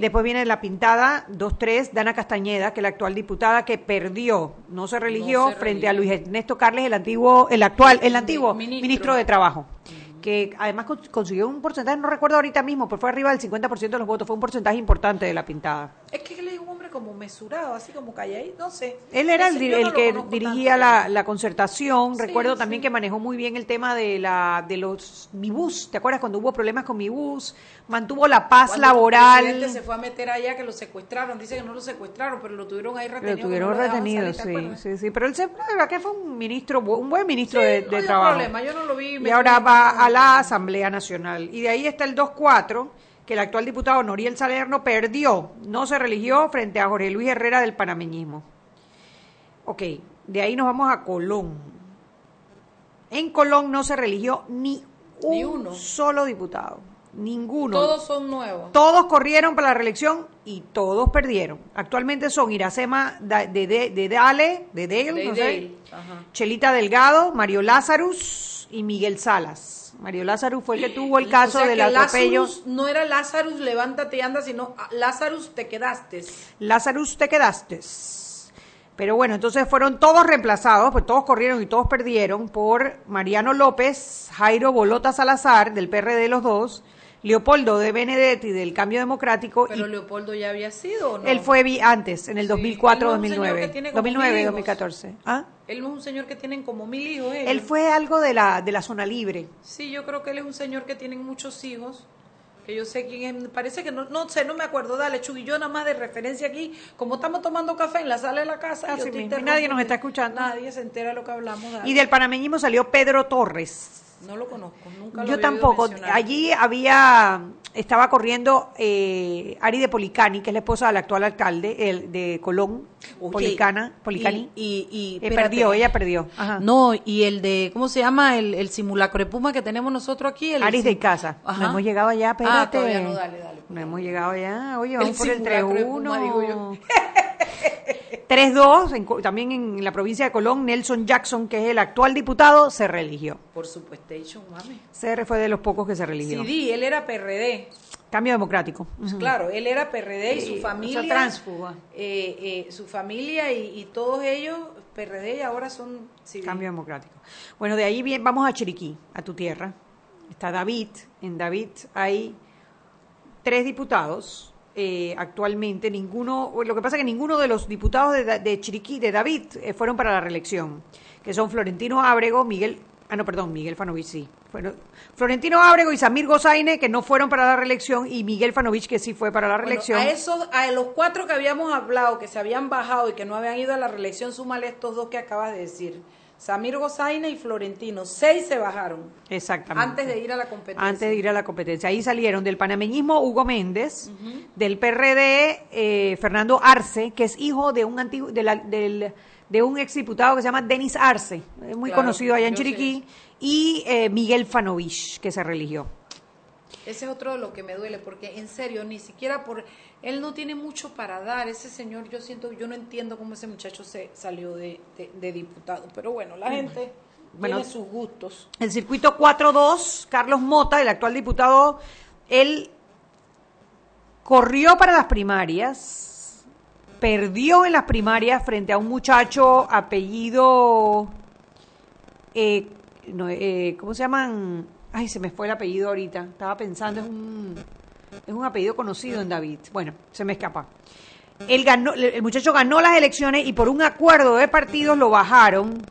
Después viene la pintada 2-3, Dana Castañeda, que es la actual diputada que perdió, no se religió, No frente a. Luis Ernesto Carles, el antiguo, el actual, el antiguo Ministro. ministro, de Trabajo, que además cons- consiguió un porcentaje, no recuerdo ahorita mismo, pero fue arriba del 50% de los votos, fue un porcentaje importante de la pintada. Es que hombre como mesurado, así como calladito, no sé. Él era No el, no el lo que dirigía la, la concertación. Sí, Recuerdo también sí. que manejó muy bien el tema de la de los mi bus. ¿Te acuerdas cuando hubo problemas con mi bus? Mantuvo la paz Cuando El laboral. presidente se fue a meter allá que lo secuestraron. Dice que no lo secuestraron, pero lo tuvieron ahí retenido. Lo tuvieron no lo retenido, salir, ¿te sí, sí, sí. Pero él se, que fue un ministro, un buen ministro de, no de había trabajo. problema, yo no lo vi, Y ahora va a la Asamblea Nacional. Y de ahí está el 2-4, que el actual diputado Noriel Salerno perdió, no se religió frente a Jorge Luis Herrera del panameñismo. Ok, de ahí nos vamos a Colón. En Colón no se religió ni un uno. solo diputado. Ninguno. Todos son nuevos. Todos corrieron para la reelección y todos perdieron. Actualmente son Iracema de, de, de Dale, de Dale, De no sé, Dale. Chelita Delgado, Mario Lazarus y Miguel Salas. Mario Lazarus fue el que tuvo el caso O sea del que atropello. Lazarus no era Lazarus, levántate y anda, sino ah, Lazarus, te quedaste. Lazarus, te quedaste. Pero bueno, entonces fueron todos reemplazados, pues todos corrieron y todos perdieron por Mariano López, Jairo Bolota Salazar, del PRD de los dos, Leopoldo de Benedetti, del Cambio Democrático, Pero y Leopoldo ya había sido, ¿o ¿no? él fue vi- antes, en el Sí, 2004, él no es un señor que 2009. tiene como 2009, mil hijos. 2014. ¿Ah? Él no es un señor que tienen como mil hijos. Él fue algo de la, de la zona libre. Sí, yo creo que él es un señor que tiene muchos hijos. Que yo sé quién es. Parece que no, no sé, no me acuerdo. Dale, Chugui, yo nada más de referencia aquí. Como estamos tomando café en la sala de la casa. Así yo mismo, nadie nos está escuchando. Nadie se entera de lo que hablamos. dale. Y del panameñismo salió Pedro Torres. No lo conozco, nunca lo Yo tampoco. mencionar. Allí había, estaba corriendo eh, Ari de Policani, que es la esposa del actual alcalde el, de Colón, Oye, Policana, Policani. Y, y, y- Eh, perdió, ella perdió. Ajá. No, y el de, ¿cómo se llama? El, el simulacro de Puma que tenemos nosotros aquí. El Aris de casa. Ajá. No hemos llegado allá, Ah, espérate. todavía no, dale, dale. No hemos llegado allá. Oye, vamos El por el simulacro de 3-1. Puma, digo yo. 3-2, en Co- también en la provincia de Colón, Nelson Jackson, que es el actual diputado, se reeligió. Por supuesto, mami. CR fue de los pocos que se religió. Sí, él era PRD. Cambio democrático. Ujú. Claro, él era PRD y su o sea, familia. eh, eh, su familia y, y todos ellos PRD y ahora son civiles. Cambio democrático. Bueno, de ahí bien, vamos a Chiriquí, a tu tierra. Está David. En David hay tres diputados. Eh, actualmente ninguno, lo que pasa es que ninguno de los diputados de, Chiriquí, de David, eh, fueron para la reelección, que son Florentino Ábrego, Miguel, ah no, perdón, Miguel Fanovich, sí. Florentino Ábrego y Samir Gozaine, que no fueron para la reelección, y Miguel Fanovich, que sí fue para la Bueno, reelección. a esos, a los cuatro que habíamos hablado, que se habían bajado y que no habían ido a la reelección, súmale estos dos que acabas de decir. Samir Gozaina y Florentino. Seis se bajaron Exactamente. antes de ir a la competencia. Antes de ir a la competencia. Ahí salieron del panameñismo Hugo Méndez, del PRD eh, Fernando Arce, que es hijo de un antiguo, de, la- del, de un exdiputado que se llama Denis Arce, muy Claro, conocido allá en Chiriquí, y eh, Miguel Fanovich, que se religió. Ese es otro de lo que me duele, porque en serio, ni siquiera por... Él no tiene mucho para dar, ese señor, yo siento, yo no entiendo cómo ese muchacho se salió de, de- de diputado, pero bueno, la gente Bueno, tiene sus gustos. El circuito 4-2, Carlos Mota, el actual diputado, él corrió para las primarias, perdió en las primarias frente a un muchacho apellido, eh, no, eh, ¿cómo se llaman? Ay, se me fue el apellido ahorita, estaba pensando, es un, es un apellido conocido en David. Bueno, se me escapa. Él ganó, el muchacho ganó las elecciones y por un acuerdo de partidos lo bajaron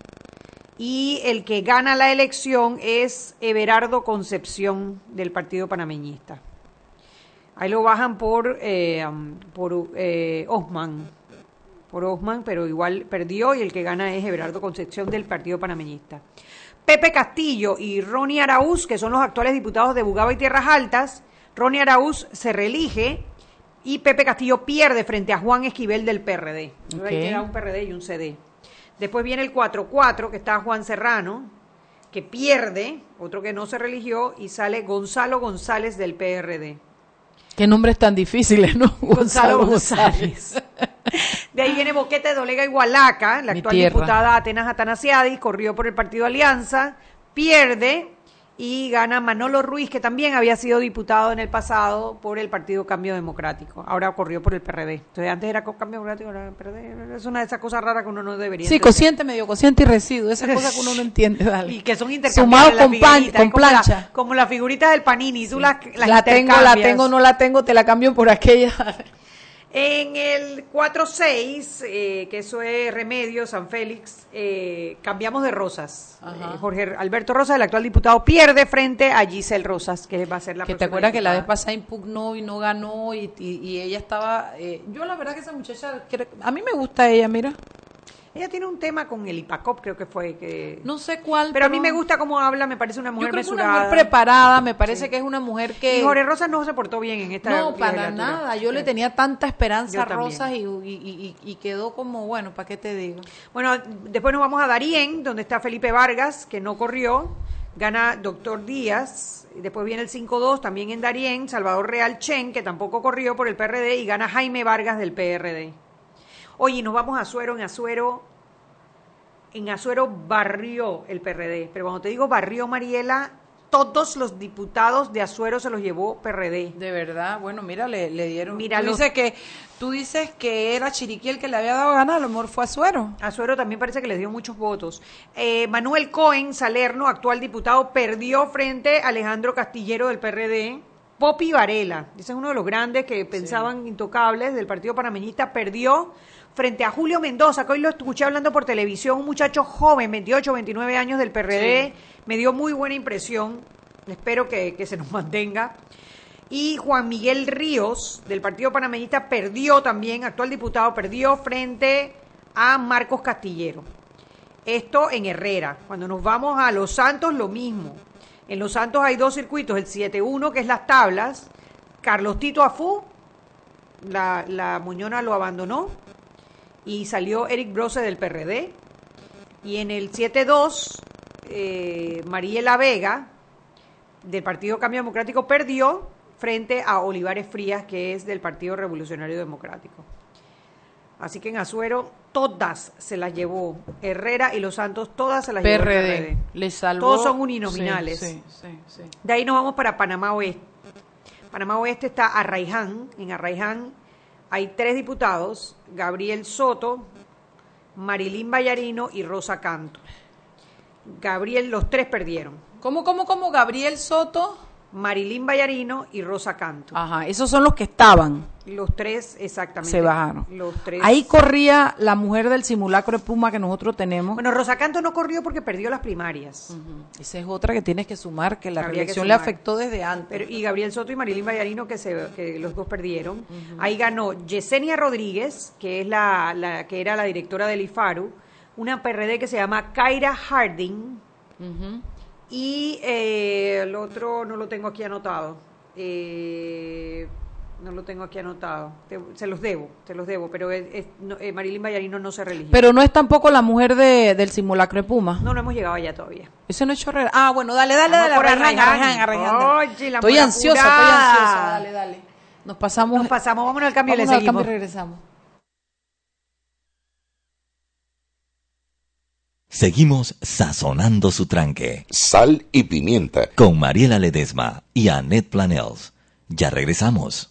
y el que gana la elección es Everardo Concepción del Partido Panameñista. Ahí lo bajan por, eh, um, por eh, Osman, por Osman, pero igual perdió y el que gana es Everardo Concepción del Partido Panameñista. Pepe Castillo y Ronnie Araúz, que son los actuales diputados de Bugaba y Tierras Altas, Ronnie Araúz se reelige y Pepe Castillo pierde frente a Juan Esquivel del PRD. Ok. Ahí queda un PRD y un CD. Después viene el 4-4, que está Juan Serrano, que pierde, otro que no se religió, y sale Gonzalo González del PRD. Qué nombres tan difíciles, ¿no? Gonzalo González. De ahí viene Boquete de Olega Igualaca, la Mi actual tierra. diputada Atenas Atanasiadis, corrió por el partido Alianza, pierde y gana Manolo Ruiz, que también había sido diputado en el pasado por el Partido Cambio Democrático. Ahora corrió por el PRD. Entonces antes era Cambio Democrático, ahora el PRD. Es una de esas cosas raras que uno no debería Sí, entender. cociente, medio cociente y residuo, esas cosas que uno no entiende, dale. Y que son Sumado intercambiables. las con, pan- como la- plancha. como las figuritas del Panini, tú las, las la tengo, la tengo, no la tengo, te la cambio por aquella. En el 4-6, eh, que eso es Remedio, San Félix, eh, cambiamos de Rosas. Eh, Jorge Alberto Rosas, el actual diputado, pierde frente a Giselle Rosas, que va a ser la que te acuerdas que la vez pasada impugnó y no ganó y, y- y ella estaba... eh, yo la verdad que esa muchacha, a mí me gusta ella, mira. Ella tiene un tema con el IPACOP, creo que fue. que No sé cuál. Pero a mí me gusta cómo habla, me parece una Yo mujer creo que una mujer preparada, me parece que es una mujer que... Y Jorge Rosas no se portó bien en esta No, para nada. Yo le tenía tanta esperanza Yo a. Rosas y, y- y- y quedó como, bueno, ¿para qué te digo? Bueno, después nos vamos a Darien, donde está Felipe Vargas, que no corrió. Gana Doctor Díaz. y Después viene el 5-2, también en Darien. Salvador Real Chen, que tampoco corrió por el PRD. Y gana Jaime Vargas del PRD. Oye, y nos vamos a Azuero. En Azuero, en Azuero barrió el PRD. Pero cuando te digo barrió, Mariela, todos los diputados de Azuero se los llevó PRD. De verdad, bueno, mira, le, le dieron... Mira, tú, los- dices que, tú dices que era Chiriquí el que le había dado a ganar, a lo mejor fue Azuero. Azuero también parece que les dio muchos votos. Eh, Manuel Cohen Salerno, actual diputado, perdió frente a Alejandro Castillero del PRD. Popi Varela, ese es uno de los grandes que pensaban intocables del Partido Panameñista, perdió frente a Julio Mendoza, que hoy lo escuché hablando por televisión, un muchacho joven, 28, 29 años del PRD, me dio muy buena impresión, espero que, que se nos mantenga. Y Juan Miguel Ríos, del Partido Panameñista, perdió también, actual diputado, perdió frente a Marcos Castillero. Esto en Herrera. Cuando nos vamos a Los Santos, lo mismo. En Los Santos hay dos circuitos, el 7-1, que es las tablas. Carlos Tito Afú, la, la Muñona lo abandonó. Y salió Eric Brose del PRD. Y en el 7-2, eh, Mariela Vega, del Partido Cambio Democrático, perdió frente a Olivares Frías, que es del Partido Revolucionario Democrático. Así que en Azuero todas se las llevó Herrera y Los Santos, todas se las llevó el PRD. PRD. Le salvó. Todos son uninominales. Sí, sí, sí. De ahí nos vamos para Panamá Oeste. Panamá Oeste está Arraiján. En Arraiján hay tres diputados, Gabriel Soto, Marilín Vallarino y Rosa Canto. Gabriel, los tres perdieron. ¿Cómo, cómo, cómo? Gabriel Soto. Marilín Vallarino y Rosa Canto. Ajá, esos son los que estaban. Los tres, exactamente. Se bajaron. Los tres. Ahí corría la mujer del simulacro de Puma que nosotros tenemos. Bueno, Rosa Canto no corrió porque perdió las primarias. Esa es otra que tienes que sumar, que la Habría que reelección le afectó desde antes. Pero- y Gabriel Soto y Marilín Vallarino, que, se, que los dos perdieron. Ahí ganó Yesenia Rodríguez, que es la, la- que era la directora del IFARU, una PRD que se llama Kaira Harding, y eh, el otro no lo tengo aquí anotado. Eh, no lo tengo aquí anotado. Te- se los debo, se los debo, pero es- es- no, eh, Marilín Vallarino no se religió. Pero no es tampoco la mujer de, del simulacro de Puma. no, no hemos llegado allá todavía. Ese no es Chorrera. Ah, bueno, dale, dale, Vamos dale. Arraiján. Arraiján, Arraiján. Oye, la estoy ansiosa, estoy ansiosa. Dale, dale. Nos pasamos. Nos pasamos, vámonos al cambio y le al cambio seguimos. y regresamos. Seguimos sazonando su tranque. Sal y pimienta. Con Mariela Ledesma y Annette Planels. Ya regresamos.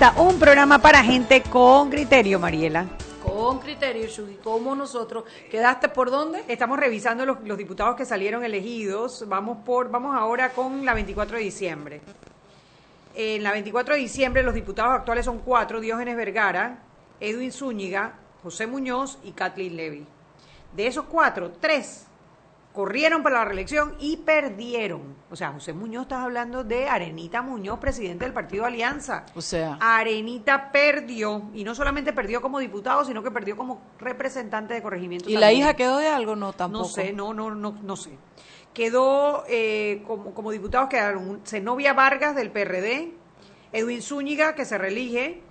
Y un programa para gente con criterio, Mariela. Con criterio, Shugi, como nosotros. ¿Quedaste por dónde? Estamos revisando los, los diputados que salieron elegidos. Vamos por, vamos ahora con la 24 de diciembre. En la 24 de diciembre los diputados actuales son cuatro, Diógenes Vergara, Edwin Zúñiga, José Muñoz y Kathleen Levy. De esos cuatro, tres corrieron para la reelección y perdieron. O sea, José Muñoz, estás hablando de Arenita Muñoz, presidente del Partido Alianza. O sea, Arenita perdió, y no solamente perdió como diputado, sino que perdió como representante de corregimiento. ¿y la hija quedó de algo? No, tampoco. No sé, no, no, no, no sé. Quedó eh, como, como diputados quedaron Zenobia Vargas del PRD, Edwin Zúñiga, que se reelige,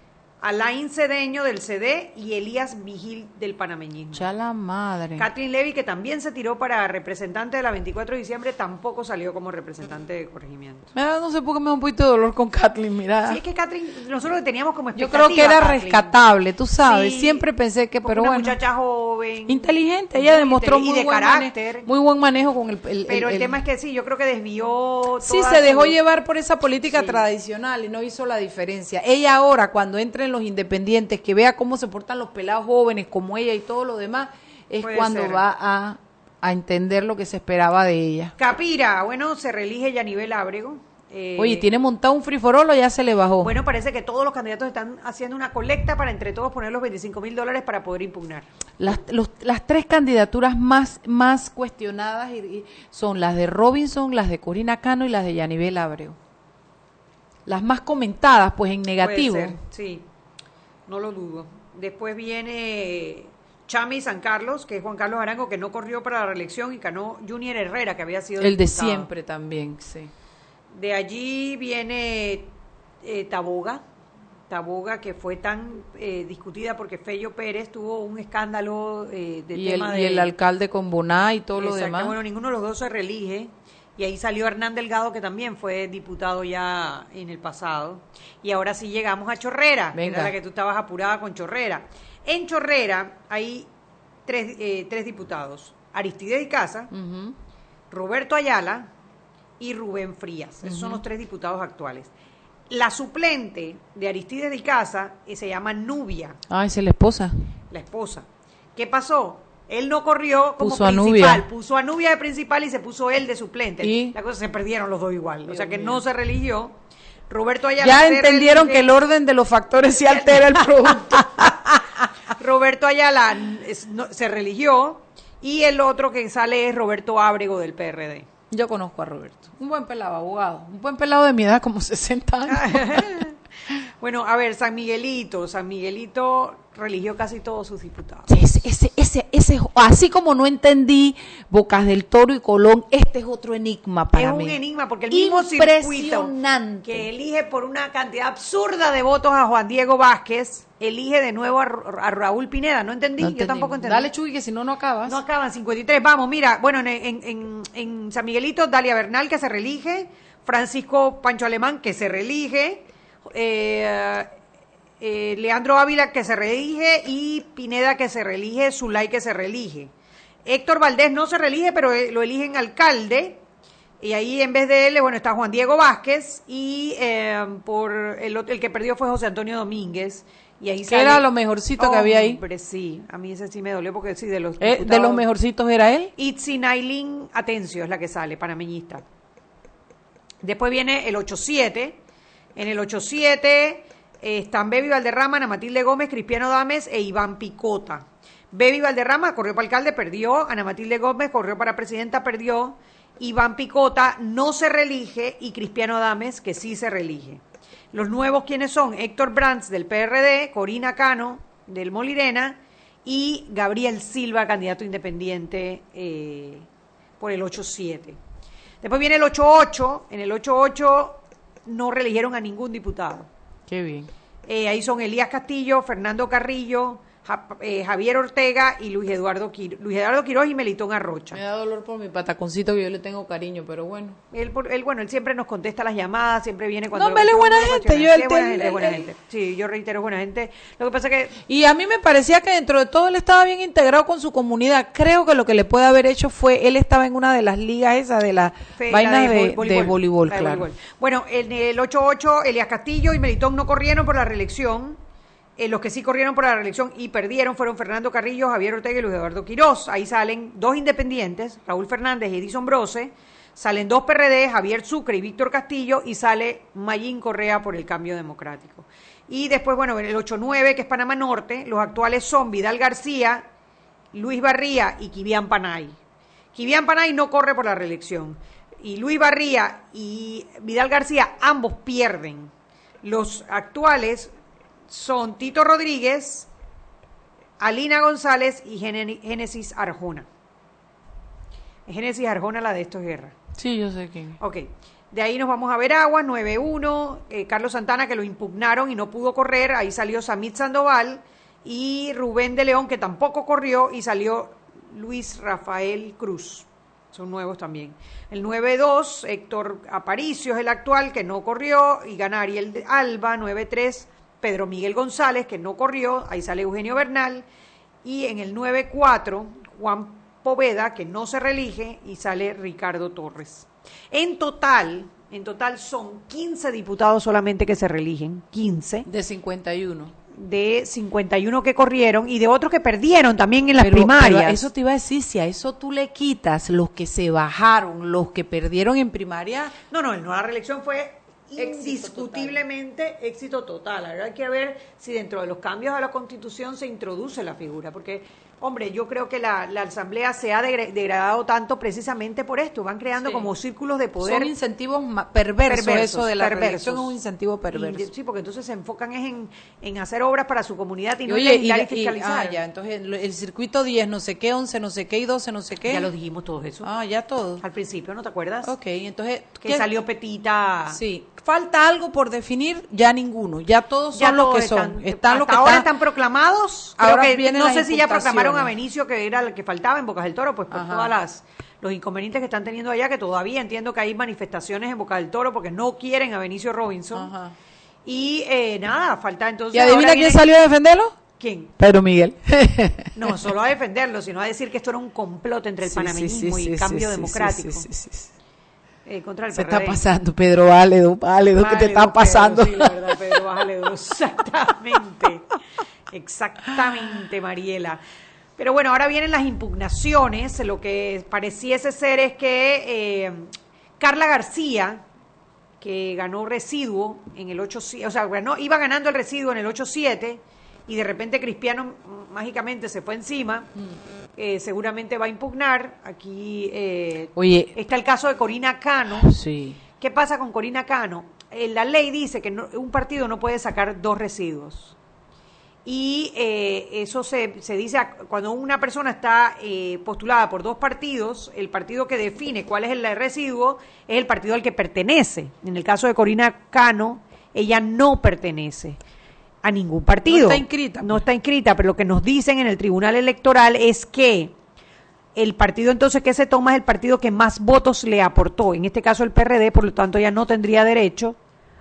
Alain Cedeño del CD y Elías Vigil del panameñismo. Ya la madre. Kathleen Levy, que también se tiró para representante de la 24 de diciembre, tampoco salió como representante de corregimiento. Me da- no sé por qué me da un poquito de dolor con Kathleen, mira. Sí, es que Kathleen, nosotros le teníamos como Yo creo que era expectativa Kathleen. rescatable, tú sabes. Sí, Siempre pensé que, pero una bueno. muchacha joven. Inteligente, ella demostró y muy de buen carácter. manejo, muy buen manejo con el, el- Pero el, el- tema es que sí, yo creo que desvió. Sí, se dejó su- llevar por esa política Sí. tradicional y no hizo la diferencia. Ella ahora, cuando entre en los independientes, que vea cómo se portan los pelados jóvenes como ella y todo lo demás, es Puede cuando ser. va a, a entender lo que se esperaba de ella. Capira, bueno, se reelige Yanivel Ábrego. Eh, Oye, tiene montado un friforolo, ya se le bajó. Bueno, parece que todos los candidatos están haciendo una colecta para entre todos poner los 25 mil dólares para poder impugnar. Las, los- las tres candidaturas más, más cuestionadas y- y son las de Robinson, las de Corina Cano y las de Yanivel Abreu. Las más comentadas, pues en negativo. Puede ser, sí, no lo dudo. Después viene Chami San Carlos, que es Juan Carlos Arango, que no corrió para la reelección, y ganó Junior Herrera, que había sido El de siempre también, sí. De allí viene eh, Taboga, Taboga que fue tan eh, discutida porque Fello Pérez tuvo un escándalo eh, de Y el, tema y de... el alcalde con Boná y todo lo demás. Bueno, ninguno de los dos se reelige. Y ahí salió Hernán Delgado, que también fue diputado ya en el pasado. Y ahora sí llegamos a Chorrera, que Venga. era la que tú estabas apurada con Chorrera. En Chorrera hay tres, eh, tres diputados. Aristides Icaza, Ujú. Roberto Ayala y Rubén Frías. Esos son los tres diputados actuales. La suplente de Aristides de Icaza eh, se llama Nubia, esa es la esposa. la esposa. ¿Qué pasó? Él no corrió como Puso principal, puso a Nubia de principal y se puso él de suplente. ¿Y? La cosa se perdieron los dos igual, o sea que mío. no se religió. Roberto Ayala Ya entendieron que el orden de los factores sí altera el producto. Roberto Ayala es- no- se religió y el otro que sale es Roberto Ábrego del PRD. Yo conozco a Roberto. Un buen pelado, abogado. Un buen pelado de mi edad, como 60 años. Bueno, a ver, San Miguelito, San Miguelito religió casi todos sus diputados. Ese, ese, ese, ese, así como no entendí Bocas del Toro y Colón, este es otro enigma para es mí. un enigma porque el mismo circuito que elige por una cantidad absurda de votos a Juan Diego Vázquez, elige de nuevo a, Ra- a Raúl Pineda. No entendí, No yo tampoco entendí. Dale, Chuy, que si no, no acabas. No acaban 53. Vamos, mira, bueno, en, en, en- en San Miguelito, Dalia Bernal, que se reelige, Francisco Pancho Alemán, que se reelige, eh, eh, Leandro Ávila, que se reelige, y Pineda, que se reelige, Zulay, que se reelige. Héctor Valdés no se reelige, pero eh, lo eligen alcalde. Y ahí en vez de él, bueno, está Juan Diego Vázquez y eh, por el, que perdió fue José Antonio Domínguez. Y ahí sale- era lo mejorcito que había ahí. Hombre, sí. A mí ese sí me dolió porque sí, de los Eh, de los mejorcitos era él. Itzi Nailin Atencio es la que sale, panameñista. Después viene el 8-7. En el 8-7 eh, están Bebi Valderrama, Ana Matilde Gómez, Cristiano Dames e Iván Picota. Bebi Valderrama corrió para alcalde, perdió. Ana Matilde Gómez corrió para presidenta, perdió. Iván Picota no se reelige y Cristiano Dames, que sí se reelige. Los nuevos, ¿quiénes son? Héctor Brands del PRD, Corina Cano del Molirena y Gabriel Silva, candidato independiente eh, por el 8-7. Después viene el 8-8. En el 8-8 no reeligieron a ningún diputado. Qué bien. Eh, ahí son Elías Castillo, Fernando Carrillo, Javier Ortega y Luis Eduardo, Quir- Luis Eduardo Quiroz y Melitón Arrocha. Me da dolor por mi pataconcito que yo le tengo cariño, pero bueno. Él, él, bueno, él siempre nos contesta las llamadas, siempre viene cuando... No, él es buena gente, yo Sí, él es buena te- gente, es buena él- gente. Sí, yo reitero, es buena gente. Lo que pasa que Y a mí me parecía que dentro de todo él estaba bien integrado con su comunidad. Creo que lo que le puede haber hecho fue, él estaba en una de las ligas esas de las vainas la de, de voleibol, de claro. voleibol. Bueno, en el 8-8, Elias Castillo y Melitón no corrieron por la reelección. Eh, los que sí corrieron por la reelección y perdieron fueron Fernando Carrillo, Javier Ortega y Luis Eduardo Quirós. Ahí salen dos independientes, Raúl Fernández y Edison Brose. Salen dos PRD, Javier Sucre y Víctor Castillo. Y sale Mayín Correa por el cambio democrático. Y después, bueno, en el 8-9, que es Panamá Norte, los actuales son Vidal García, Luis Barría y Kivian Panay. Kivian Panay no corre por la reelección. Y Luis Barría y Vidal García ambos pierden. Los actuales son Tito Rodríguez, Alina González y Génesis Arjona. Génesis Arjona, la de estos guerra. Sí, yo sé quién. Ok. De ahí nos vamos a ver agua, 9-1. eh, Carlos Santana, que lo impugnaron y no pudo correr. Ahí salió Samit Sandoval. Y Rubén de León, que tampoco corrió. Y salió Luis Rafael Cruz. Son nuevos también. El 9-2, Héctor Aparicio es el actual, que no corrió. Y gana Ariel Alba, 9-3. Pedro Miguel González, que no corrió. Ahí sale Eugenio Bernal. Y en el 9-4, Juan Poveda, que no se reelige, y sale Ricardo Torres. En total, en total son 15 diputados solamente que se reeligen, 15 De 51. de 51 que corrieron y de otros que perdieron también en las Pero- primarias. pero eso te iba a decir, si a eso tú le quitas los que se bajaron, los que perdieron en primaria, No, no, no la reelección fue indiscutiblemente éxito total. Ahora hay que ver si dentro de los cambios a la Constitución se introduce la figura, porque, hombre, yo creo que la, la Asamblea se ha degradado tanto precisamente por esto. Van creando Sí. como círculos de poder. son incentivos perversos, perversos, eso de la reelección es un incentivo perverso. Y sí, porque entonces se enfocan es en, en hacer obras para su comunidad y Y no oye, y, y, fiscalizar. ah, ya, entonces el, el circuito 10, no sé qué, 11, no sé qué y 12, no sé qué. Ya lo dijimos todo eso. Ah, ya todo. Al principio, ¿no te acuerdas? Ok, entonces... Que ¿qué- salió Petita. Sí, falta algo por definir, ya ninguno, ya todos son Ya los todos que son. están- Están los hasta que ahora están- están proclamados. Creo Ahora que- vienen no sé si ya proclamaron a. Benicio, que era el que faltaba en Bocas del Toro, pues por Ajá. todas las los inconvenientes que están teniendo allá, que todavía entiendo que hay manifestaciones en Boca del Toro porque no quieren a Benicio Robinson. Ajá. Y eh, nada, falta entonces. ¿Y adivina quién viene- salió a defenderlo? ¿Quién? Pedro Miguel. No, solo a defenderlo, sino a decir que esto era un complot entre el Sí, sí, panameñismo sí, y sí, cambio democrático. sí, sí, sí. eh, contra el Se está PRD. pasando, Pedro, válido, válido, ¿qué te está Pedro, pasando? sí, la verdad, Pedro. Exactamente. Exactamente, Mariela. Pero bueno, ahora vienen las impugnaciones. Lo que pareciese ser es que eh, Carla García, que ganó residuo en el 8 o sea, ganó, iba ganando el residuo en el 8-7 y de repente Cristiano mm, mágicamente se fue encima, eh, seguramente va a impugnar. Aquí eh, Oye. está el caso de Corina Cano. Sí. ¿Qué pasa con Corina Cano? Eh, la ley dice que no- un partido no puede sacar dos residuos. Y eh, eso se, se dice a- cuando una persona está eh, postulada por dos partidos, el partido que define cuál es el residuo es el partido al que pertenece. En el caso de Corina Cano, ella no pertenece a ningún partido. No está inscrita, No está inscrita, pero lo que nos dicen en el Tribunal Electoral es que el partido entonces que se toma es el partido que más votos le aportó. En este caso el PRD, por lo tanto ya no tendría derecho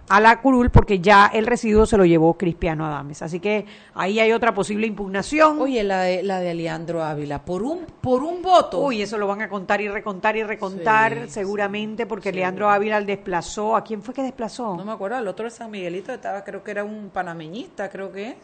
a la curul porque ya el residuo se lo llevó Cristiano Adames. Así que ahí hay otra posible impugnación. Oye, la de, la de Aliandro Ávila, por un, por un voto. Uy, eso lo van a contar y recontar y recontar Sí, seguramente porque sí. Leandro Ávila desplazó. ¿A quién fue que desplazó? No me acuerdo, el otro de San Miguelito estaba, creo que era un panameñista, creo que es.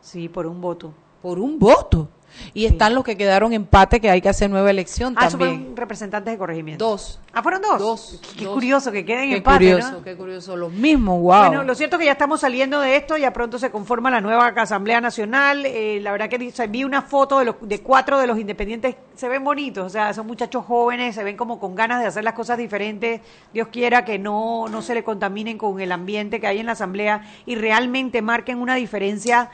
Sí, por un voto. Por un voto. Y están los que quedaron empate, que hay que hacer nueva elección Ah, también. fueron representantes de corregimiento. Dos. Ah, fueron dos. Dos. Qué dos. curioso que queden Qué empate, curioso, ¿no? qué curioso. Los mismos, wow. Bueno, lo cierto es que ya estamos saliendo de esto, ya pronto se conforma la nueva Asamblea Nacional. eh, la verdad que vi- vi una foto de, los- de cuatro de los independientes, se ven bonitos, o sea, son muchachos jóvenes, se ven como con ganas de hacer las cosas diferentes. Dios quiera que no, no se le contaminen con el ambiente que hay en la Asamblea y realmente marquen una diferencia.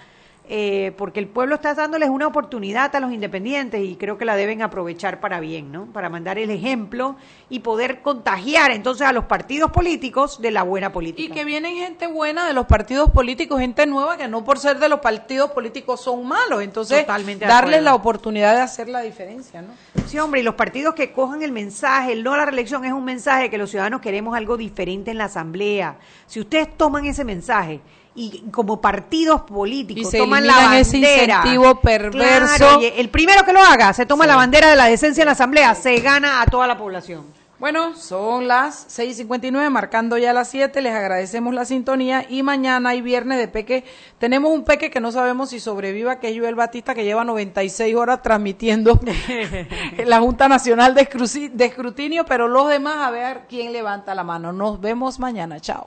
Eh, porque el pueblo está dándoles una oportunidad a los independientes y creo que la deben aprovechar para bien, ¿no? Para mandar el ejemplo y poder contagiar entonces a los partidos políticos de la buena política. Y que vienen gente buena de los partidos políticos, gente nueva que no por ser de los partidos políticos son malos. Entonces, Totalmente darles la oportunidad de hacer la diferencia, ¿no? Sí, hombre, y los partidos que cojan el mensaje, el no a la reelección es un mensaje que los ciudadanos queremos algo diferente en la asamblea. Si ustedes toman ese mensaje y como partidos políticos Y se toman la bandera, ese incentivo perverso. Claro, y el primero que lo haga, se toma Sí. la bandera de la decencia en la asamblea, se gana a toda la población. Bueno, son las 6:59, marcando ya las 7. Les agradecemos la sintonía. Y mañana hay viernes de Peque. Tenemos un Peque que no sabemos si sobreviva, que es Joel Batista, que lleva 96 horas transmitiendo en la Junta Nacional de Escrutinio. Pero los demás, a ver quién levanta la mano. Nos vemos mañana. Chao.